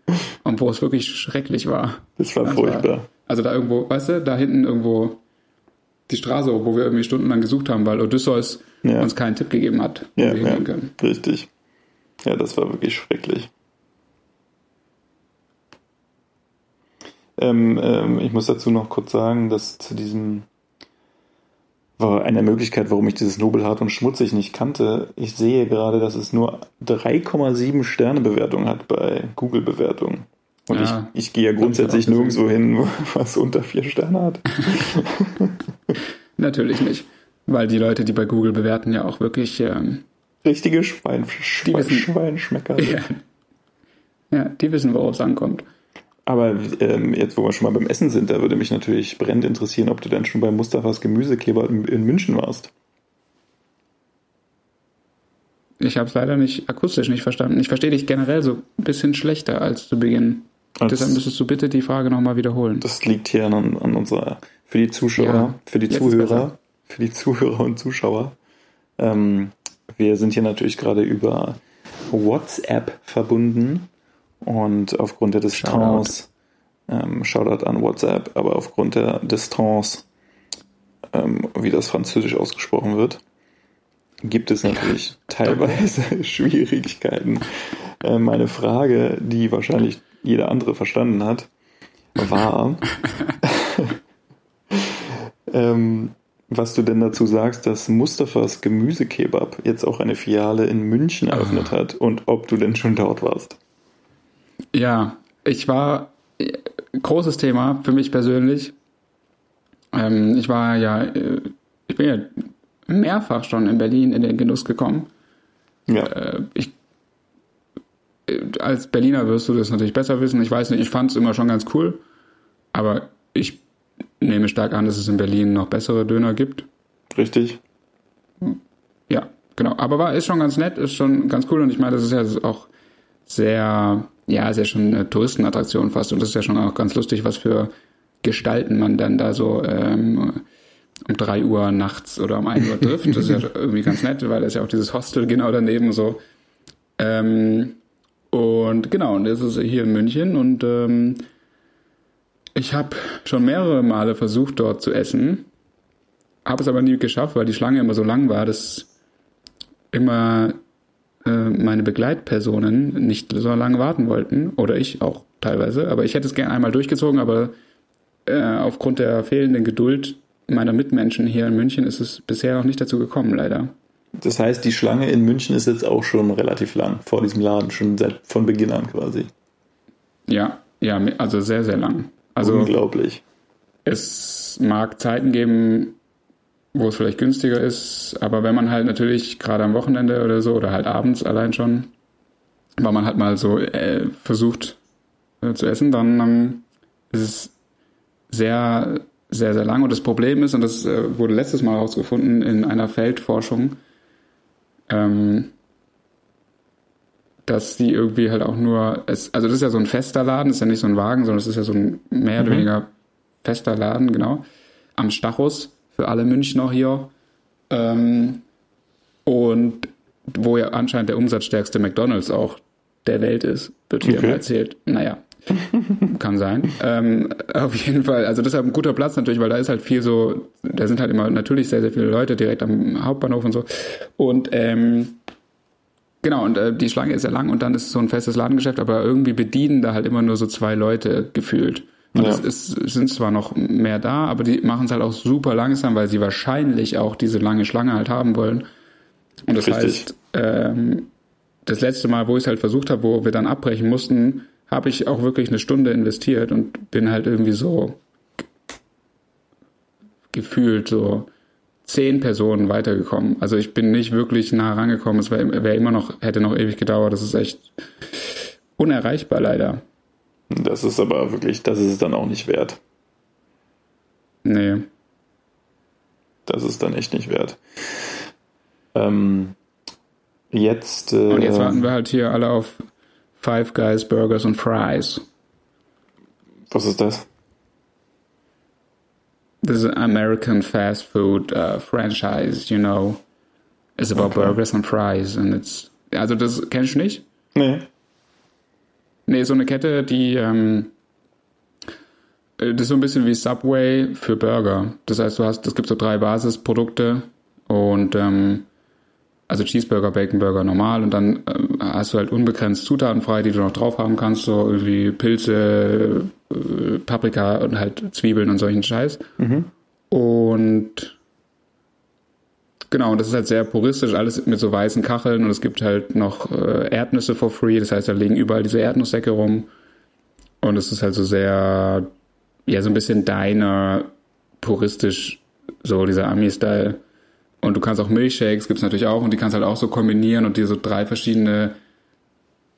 Und wo es wirklich schrecklich war. Das war Das furchtbar. Also da irgendwo, weißt du, da hinten irgendwo die Straße, wo wir irgendwie stundenlang gesucht haben, weil Odysseus Ja. uns keinen Tipp gegeben hat, wo Ja, wir ja, hingehen können. richtig. Ja, das war wirklich schrecklich. Ähm, ähm, ich muss dazu noch kurz sagen, dass zu diesem war eine Möglichkeit, warum ich dieses Nobelhart und Schmutzig nicht kannte. Ich sehe gerade, dass es nur 3,7 Sterne Bewertung hat bei Google Bewertung. Und Ja, ich, ich gehe ja grundsätzlich nirgendwo hin, was unter vier Sterne hat. Natürlich nicht. Weil die Leute, die bei Google bewerten, ja auch wirklich, ähm, Richtige Schwein, Schwein, wissen- Schweinschmecker. ja, ja, die wissen, worauf es ankommt. Aber ähm, jetzt, wo wir schon mal beim Essen sind, da würde mich natürlich brennend interessieren, ob du denn schon bei Mustafas Gemüsekleber in, in München warst. Ich habe es leider nicht akustisch nicht verstanden. Ich verstehe dich generell so ein bisschen schlechter als zu Beginn. Als- Deshalb müsstest du bitte die Frage nochmal wiederholen. Das liegt hier an, an unserer, für die Zuschauer, Ja, für die Zuhörer, für die Zuhörer und Zuschauer. Ähm, wir sind hier natürlich gerade über WhatsApp verbunden und aufgrund der Distanz, ähm, Shoutout an WhatsApp, aber aufgrund der Distanz, ähm, wie das französisch ausgesprochen wird, gibt es natürlich teilweise Schwierigkeiten. Äh, meine Frage, die wahrscheinlich jeder andere verstanden hat, war, ähm, was du denn dazu sagst, dass Mustafas Gemüsekebab jetzt auch eine Filiale in München eröffnet hat und ob du denn schon dort warst. Ja, ich war äh, großes Thema für mich persönlich. Ähm, ich war ja, äh, ich bin ja mehrfach schon in Berlin in den Genuss gekommen. Ja, Äh, ich, äh, als Berliner wirst du das natürlich besser wissen. Ich weiß nicht, ich fand es immer schon ganz cool, aber ich nehme stark an, dass es in Berlin noch bessere Döner gibt. richtig. Ja, genau. Aber war, ist schon ganz nett, ist schon ganz cool und ich meine, das ist ja auch sehr, ja, sehr schon eine Touristenattraktion fast und das ist ja schon auch ganz lustig, was für Gestalten man dann da so ähm, um drei Uhr nachts oder um ein Uhr trifft. Das ist ja irgendwie ganz nett, weil da ist ja auch dieses Hostel genau daneben so. Ähm, und genau, und das ist hier in München und ähm, ich habe schon mehrere Male versucht, dort zu essen, habe es aber nie geschafft, weil die Schlange immer so lang war, dass immer meine Begleitpersonen nicht so lange warten wollten. Oder ich auch teilweise. Aber ich hätte es gerne einmal durchgezogen, aber äh, aufgrund der fehlenden Geduld meiner Mitmenschen hier in München ist es bisher noch nicht dazu gekommen, leider. Das heißt, die Schlange in München ist jetzt auch schon relativ lang vor diesem Laden, schon seit von Beginn an quasi. Ja, ja, also sehr, sehr lang. Also Unglaublich. es mag Zeiten geben, wo es vielleicht günstiger ist, aber wenn man halt natürlich gerade am Wochenende oder so oder halt abends allein schon, weil man halt mal so äh, versucht äh, zu essen, dann ähm, ist es sehr, sehr, sehr lang. Und das Problem ist, und das äh, wurde letztes Mal herausgefunden in einer Feldforschung, ähm, dass die irgendwie halt auch nur, es, also das ist ja so ein fester Laden, das ist ja nicht so ein Wagen, sondern es ist ja so ein mehr oder weniger fester Laden, genau, am Stachus, für alle Münchner hier. Ähm, und wo ja anscheinend der umsatzstärkste McDonalds auch der Welt ist, wird hier Okay. erzählt. Naja, kann sein. Ähm, auf jeden Fall, also deshalb ein guter Platz natürlich, weil da ist halt viel so, da sind halt immer natürlich sehr, sehr viele Leute direkt am Hauptbahnhof und so. Und ähm, genau, und äh, die Schlange ist sehr lang und dann ist es so ein festes Ladengeschäft, aber irgendwie bedienen da halt immer nur so zwei Leute gefühlt. Und Ja. es, ist, sind zwar noch mehr da, aber die machen es halt auch super langsam, weil sie wahrscheinlich auch diese lange Schlange halt haben wollen. Und das Richtig. heißt, ähm, das letzte Mal, wo ich es halt versucht habe, wo wir dann abbrechen mussten, habe ich auch wirklich eine Stunde investiert und bin halt irgendwie so gefühlt so zehn Personen weitergekommen. Also ich bin nicht wirklich nah rangekommen. Es wäre wär immer noch, hätte noch ewig gedauert. Das ist echt unerreichbar leider. Das ist aber wirklich, das ist es dann auch nicht wert. Nee. Das ist dann echt nicht wert. Ähm, jetzt. Äh, Und jetzt warten wir halt hier alle auf Five Guys, Burgers und Fries. Was ist das? This is an American fast food uh, franchise, you know. It's about Okay. burgers and fries and it's also das kennst du nicht? Nee. Nee, so eine Kette, die ähm, äh, das ist so ein bisschen wie Subway für Burger. Das heißt, du hast, es gibt so drei Basisprodukte und ähm, also Cheeseburger, Baconburger normal und dann ähm, hast du halt unbegrenzt Zutaten frei, die du noch drauf haben kannst, so irgendwie Pilze, äh, Paprika und halt Zwiebeln und solchen Scheiß. Und genau, und das ist halt sehr puristisch, alles mit so weißen Kacheln und es gibt halt noch äh, Erdnüsse for free, das heißt, da liegen überall diese Erdnusssäcke rum. Und es ist halt so sehr, ja, so ein bisschen deiner, puristisch, so dieser Ami-Style. Und du kannst auch Milchshakes, gibt's natürlich auch, und die kannst halt auch so kombinieren und dir so drei verschiedene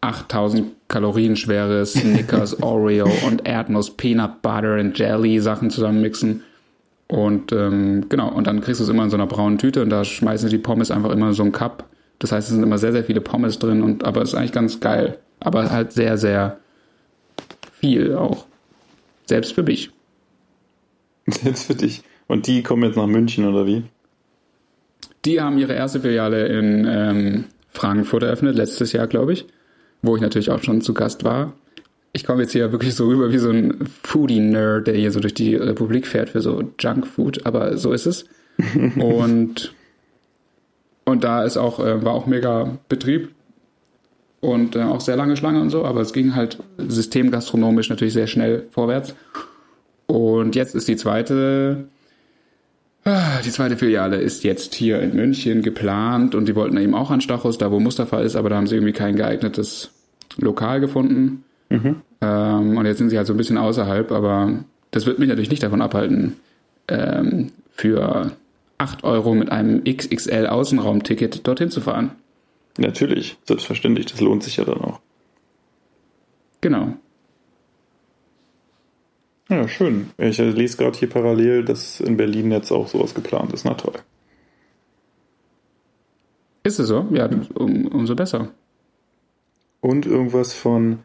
8000 Kalorien schwere Snickers, Oreo und Erdnuss, Peanut Butter and Jelly Sachen zusammenmixen. Und ähm, genau, und dann kriegst du es immer in so einer braunen Tüte und da schmeißen sie die Pommes einfach immer in so einen Cup. Das heißt, es sind immer sehr, sehr viele Pommes drin, und aber es ist eigentlich ganz geil. Aber halt sehr, sehr viel auch. Selbst für mich. Jetzt für dich. Und die kommen jetzt nach München oder wie? Die haben ihre erste Filiale in ähm, Frankfurt eröffnet, letztes Jahr, glaube ich, wo ich natürlich auch schon zu Gast war. Ich komme jetzt hier wirklich so rüber wie so ein Foodie-Nerd, der hier so durch die Republik fährt für so Junkfood, aber so ist es. und, und da ist auch, äh, war auch mega Betrieb und äh, auch sehr lange Schlange und so, aber es ging halt systemgastronomisch natürlich sehr schnell vorwärts. Und jetzt ist die zweite Ah, Die zweite Filiale ist jetzt hier in München geplant und die wollten eben auch an Stachus, da wo Mustafa ist, aber da haben sie irgendwie kein geeignetes Lokal gefunden. Ähm, und jetzt sind sie halt so ein bisschen außerhalb, aber das wird mich natürlich nicht davon abhalten, ähm, für 8 Euro mit einem XXL Außenraumticket dorthin zu fahren. Natürlich, selbstverständlich, das lohnt sich ja dann auch. Genau. Ja, schön. Ich lese gerade hier parallel, dass in Berlin jetzt auch sowas geplant ist. Na toll. Ist es so? Ja, um, umso besser. Und irgendwas von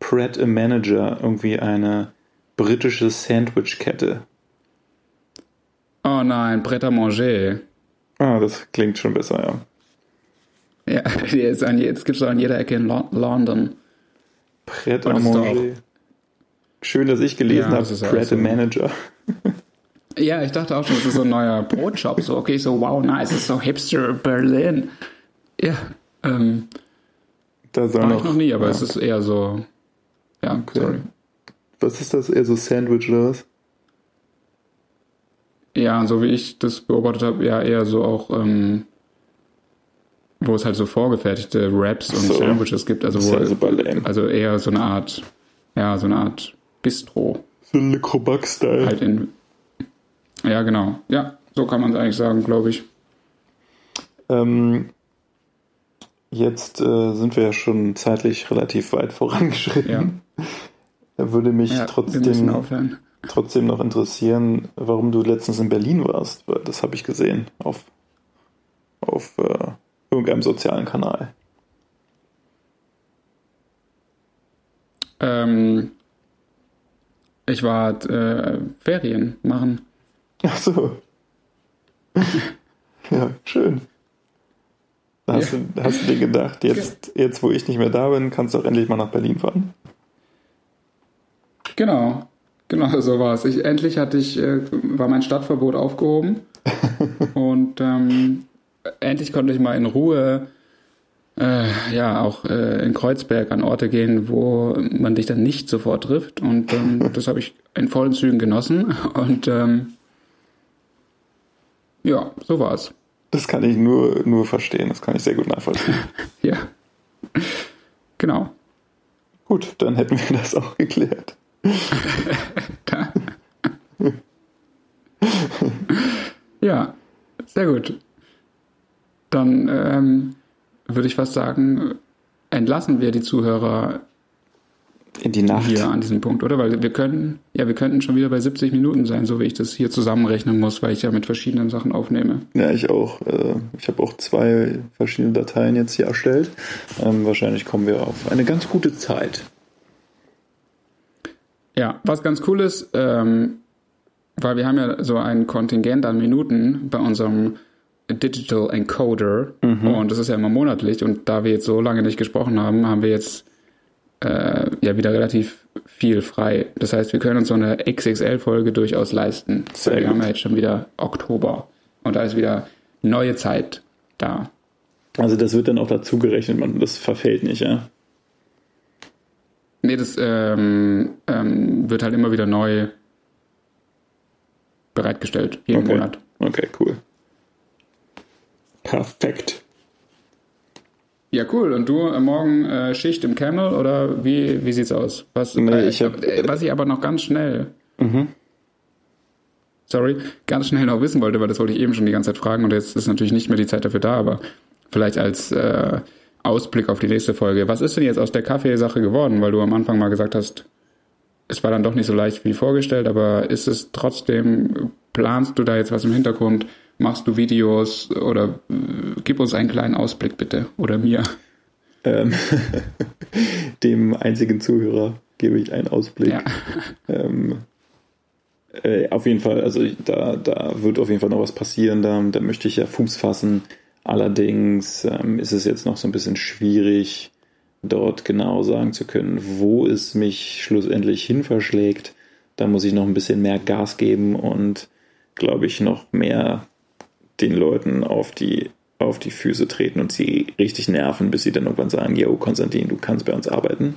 Pratt a Manager, irgendwie eine britische Sandwich-Kette. Oh nein, Pret à manger. Ah, das klingt schon besser, ja. Ja, jetzt, jetzt gibt es an jeder Ecke in Lo London. Pret à doch manger. Schön, dass ich gelesen Ja, habe, Pratt a. Manager. Ja, ich dachte auch schon, das ist so ein neuer Brotshop. So, okay, so wow, nice, das ist so hipster Berlin. Ja, ähm, Da soll war noch, ich noch nie, aber ja. es ist eher so, ja, sorry. Was ist das? Eher so Sandwich oder was? Ja, so wie ich das beobachtet habe, ja, eher so auch, ähm, wo es halt so vorgefertigte Wraps und so. Sandwiches gibt, also wo, ja lame. also eher so eine Art, ja, so eine Art Bistro. So Le Crobac-Style. Halt in, ja, genau. Ja, so kann man es eigentlich sagen, glaube ich. Ähm, jetzt äh, sind wir ja schon zeitlich relativ weit vorangeschritten. Ja. Würde mich Ja, trotzdem, trotzdem noch interessieren, warum du letztens in Berlin warst. Weil Das habe ich gesehen auf, auf äh, irgendeinem sozialen Kanal. Ähm, ich war äh, Ferien machen. Ach so. ja, schön. Da hast, Ja. du, hast du dir gedacht, jetzt, jetzt wo ich nicht mehr da bin, kannst du auch endlich mal nach Berlin fahren. Genau, genau so war es. Ich, endlich hatte ich, äh, war mein Stadtverbot aufgehoben und ähm, endlich konnte ich mal in Ruhe äh, ja auch äh, in Kreuzberg an Orte gehen, wo man dich dann nicht sofort trifft und ähm, das habe ich in vollen Zügen genossen und ähm, ja, so war es. Das kann ich nur, nur verstehen, das kann ich sehr gut nachvollziehen. Ja, genau. gut, dann hätten wir das auch geklärt. Ja, sehr gut. Dann ähm, würde ich fast sagen, entlassen wir die Zuhörer In die Nacht. hier an diesem Punkt, oder? Weil wir können, ja, wir könnten schon wieder bei 70 Minuten sein, so wie ich das hier zusammenrechnen muss, weil ich ja mit verschiedenen Sachen aufnehme. Ja, ich auch. Äh, Ich habe auch zwei verschiedene Dateien jetzt hier erstellt. Ähm, Wahrscheinlich kommen wir auf eine ganz gute Zeit. Ja, was ganz cool ist, ähm, weil wir haben ja so ein Kontingent an Minuten bei unserem Digital Encoder und das ist ja immer monatlich und da wir jetzt so lange nicht gesprochen haben, haben wir jetzt äh, ja wieder relativ viel frei. Das heißt, wir können uns so eine XXL-Folge durchaus leisten. Sehr wir gut. haben ja jetzt schon wieder Oktober und da ist wieder neue Zeit da. Also das wird dann auch dazu gerechnet, man, das verfällt nicht, ja. Nee, das ähm, ähm, wird halt immer wieder neu bereitgestellt, jeden Okay. Monat. Okay, cool. Perfekt. Ja, cool. Und du äh, morgen äh, Schicht im Camel oder wie, wie sieht's aus? Was, Nee, äh, ich hab- äh, was ich aber noch ganz schnell, Mhm. sorry, ganz schnell noch wissen wollte, weil das wollte ich eben schon die ganze Zeit fragen und jetzt ist natürlich nicht mehr die Zeit dafür da, aber vielleicht als äh, Ausblick auf die nächste Folge. Was ist denn jetzt aus der Kaffeesache geworden? Weil du am Anfang mal gesagt hast, es war dann doch nicht so leicht wie vorgestellt, aber ist es trotzdem, planst du da jetzt was im Hintergrund? Machst du Videos oder äh, gib uns einen kleinen Ausblick bitte oder mir? Ähm, dem einzigen Zuhörer gebe ich einen Ausblick. Ja. Ähm, äh, auf jeden Fall, also da, da wird auf jeden Fall noch was passieren, da, da möchte ich ja Fuß fassen. Allerdings ähm, ist es jetzt noch so ein bisschen schwierig, dort genau sagen zu können, wo es mich schlussendlich hin verschlägt. Da muss ich noch ein bisschen mehr Gas geben und glaube ich noch mehr den Leuten auf die, auf die Füße treten und sie richtig nerven, bis sie dann irgendwann sagen, yo, Konstantin, du kannst bei uns arbeiten.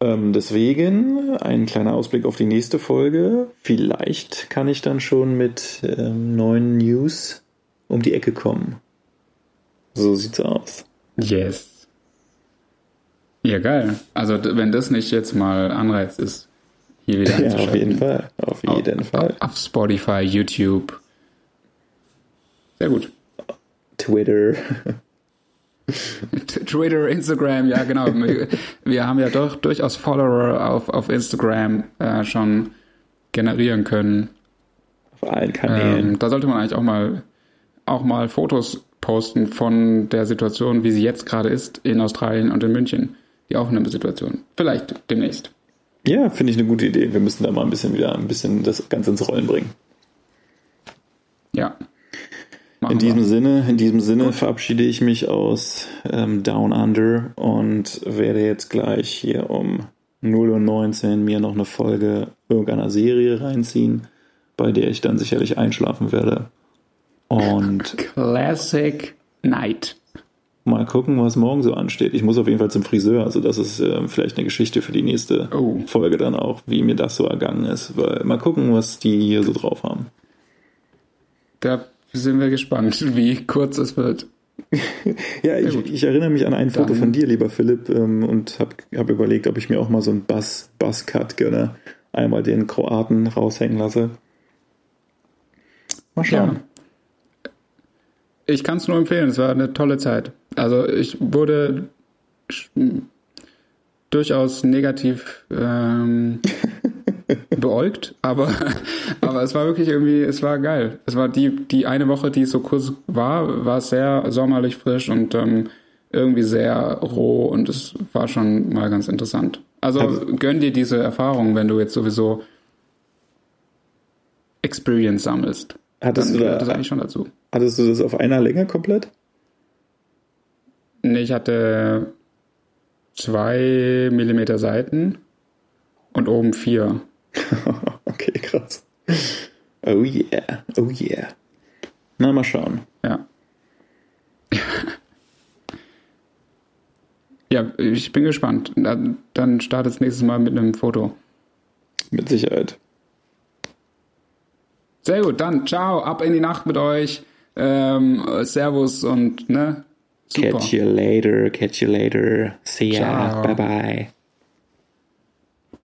Ähm, deswegen ein kleiner Ausblick auf die nächste Folge. Vielleicht kann ich dann schon mit ähm, neuen News um die Ecke kommen. So sieht's aus. Yes. Ja, geil. Also wenn das nicht jetzt mal Anreiz ist, hier wieder Ja, auf jeden Fall. Auf jeden auf, Fall. Auf Spotify, YouTube. Sehr gut. Twitter. Twitter, Instagram, ja genau. wir, wir haben ja doch durchaus Follower auf, auf Instagram äh, schon generieren können. Auf allen Kanälen. Ähm, da sollte man eigentlich auch mal auch mal Fotos posten von der Situation, wie sie jetzt gerade ist in Australien und in München. Die Aufnahmesituation. Vielleicht demnächst. Ja, finde ich eine gute Idee. Wir müssen da mal ein bisschen wieder ein bisschen das Ganze ins Rollen bringen. Ja. Machen In diesem wir. Sinne, in diesem Sinne verabschiede ich mich aus ähm, Down Under und werde jetzt gleich hier um 0.19 Uhr mir noch eine Folge irgendeiner Serie reinziehen, bei der ich dann sicherlich einschlafen werde. Und Classic Night. mal gucken, was morgen so ansteht. Ich muss auf jeden Fall zum Friseur, also das ist ähm, vielleicht eine Geschichte für die nächste Oh. Folge dann auch, wie mir das so ergangen ist. Weil mal gucken, was die hier so drauf haben. Da sind wir gespannt, wie kurz es wird. Ja, ich, ich erinnere mich an ein Foto Dann- von dir, lieber Philipp, ähm, und habe hab überlegt, ob ich mir auch mal so einen Bass, Bass-Cut gönne. Einmal den Kroaten raushängen lasse. Mal schauen. Ich kann es nur empfehlen, es war eine tolle Zeit. Also ich wurde sch- durchaus negativ ähm, beäugt, aber, aber es war wirklich irgendwie, es war geil. Es war die, die eine Woche, die so kurz war, war sehr sommerlich frisch und ähm, irgendwie sehr roh und es war schon mal ganz interessant. Also, Also- gönn dir diese Erfahrung, wenn du jetzt sowieso Experience sammelst. Hattest du, gehört das da, eigentlich schon dazu. hattest du das auf einer Länge komplett? Nee, ich hatte zwei Millimeter Seiten und oben vier. okay, krass. Oh yeah, oh yeah. Na, mal schauen. Ja. ja, ich bin gespannt. Dann startet es nächstes Mal mit einem Foto. Mit Sicherheit. Sehr gut, dann ciao, ab in die Nacht mit euch. Ähm, Servus und ne? Super. Catch you later, catch you later. See ya. Ciao. Bye bye.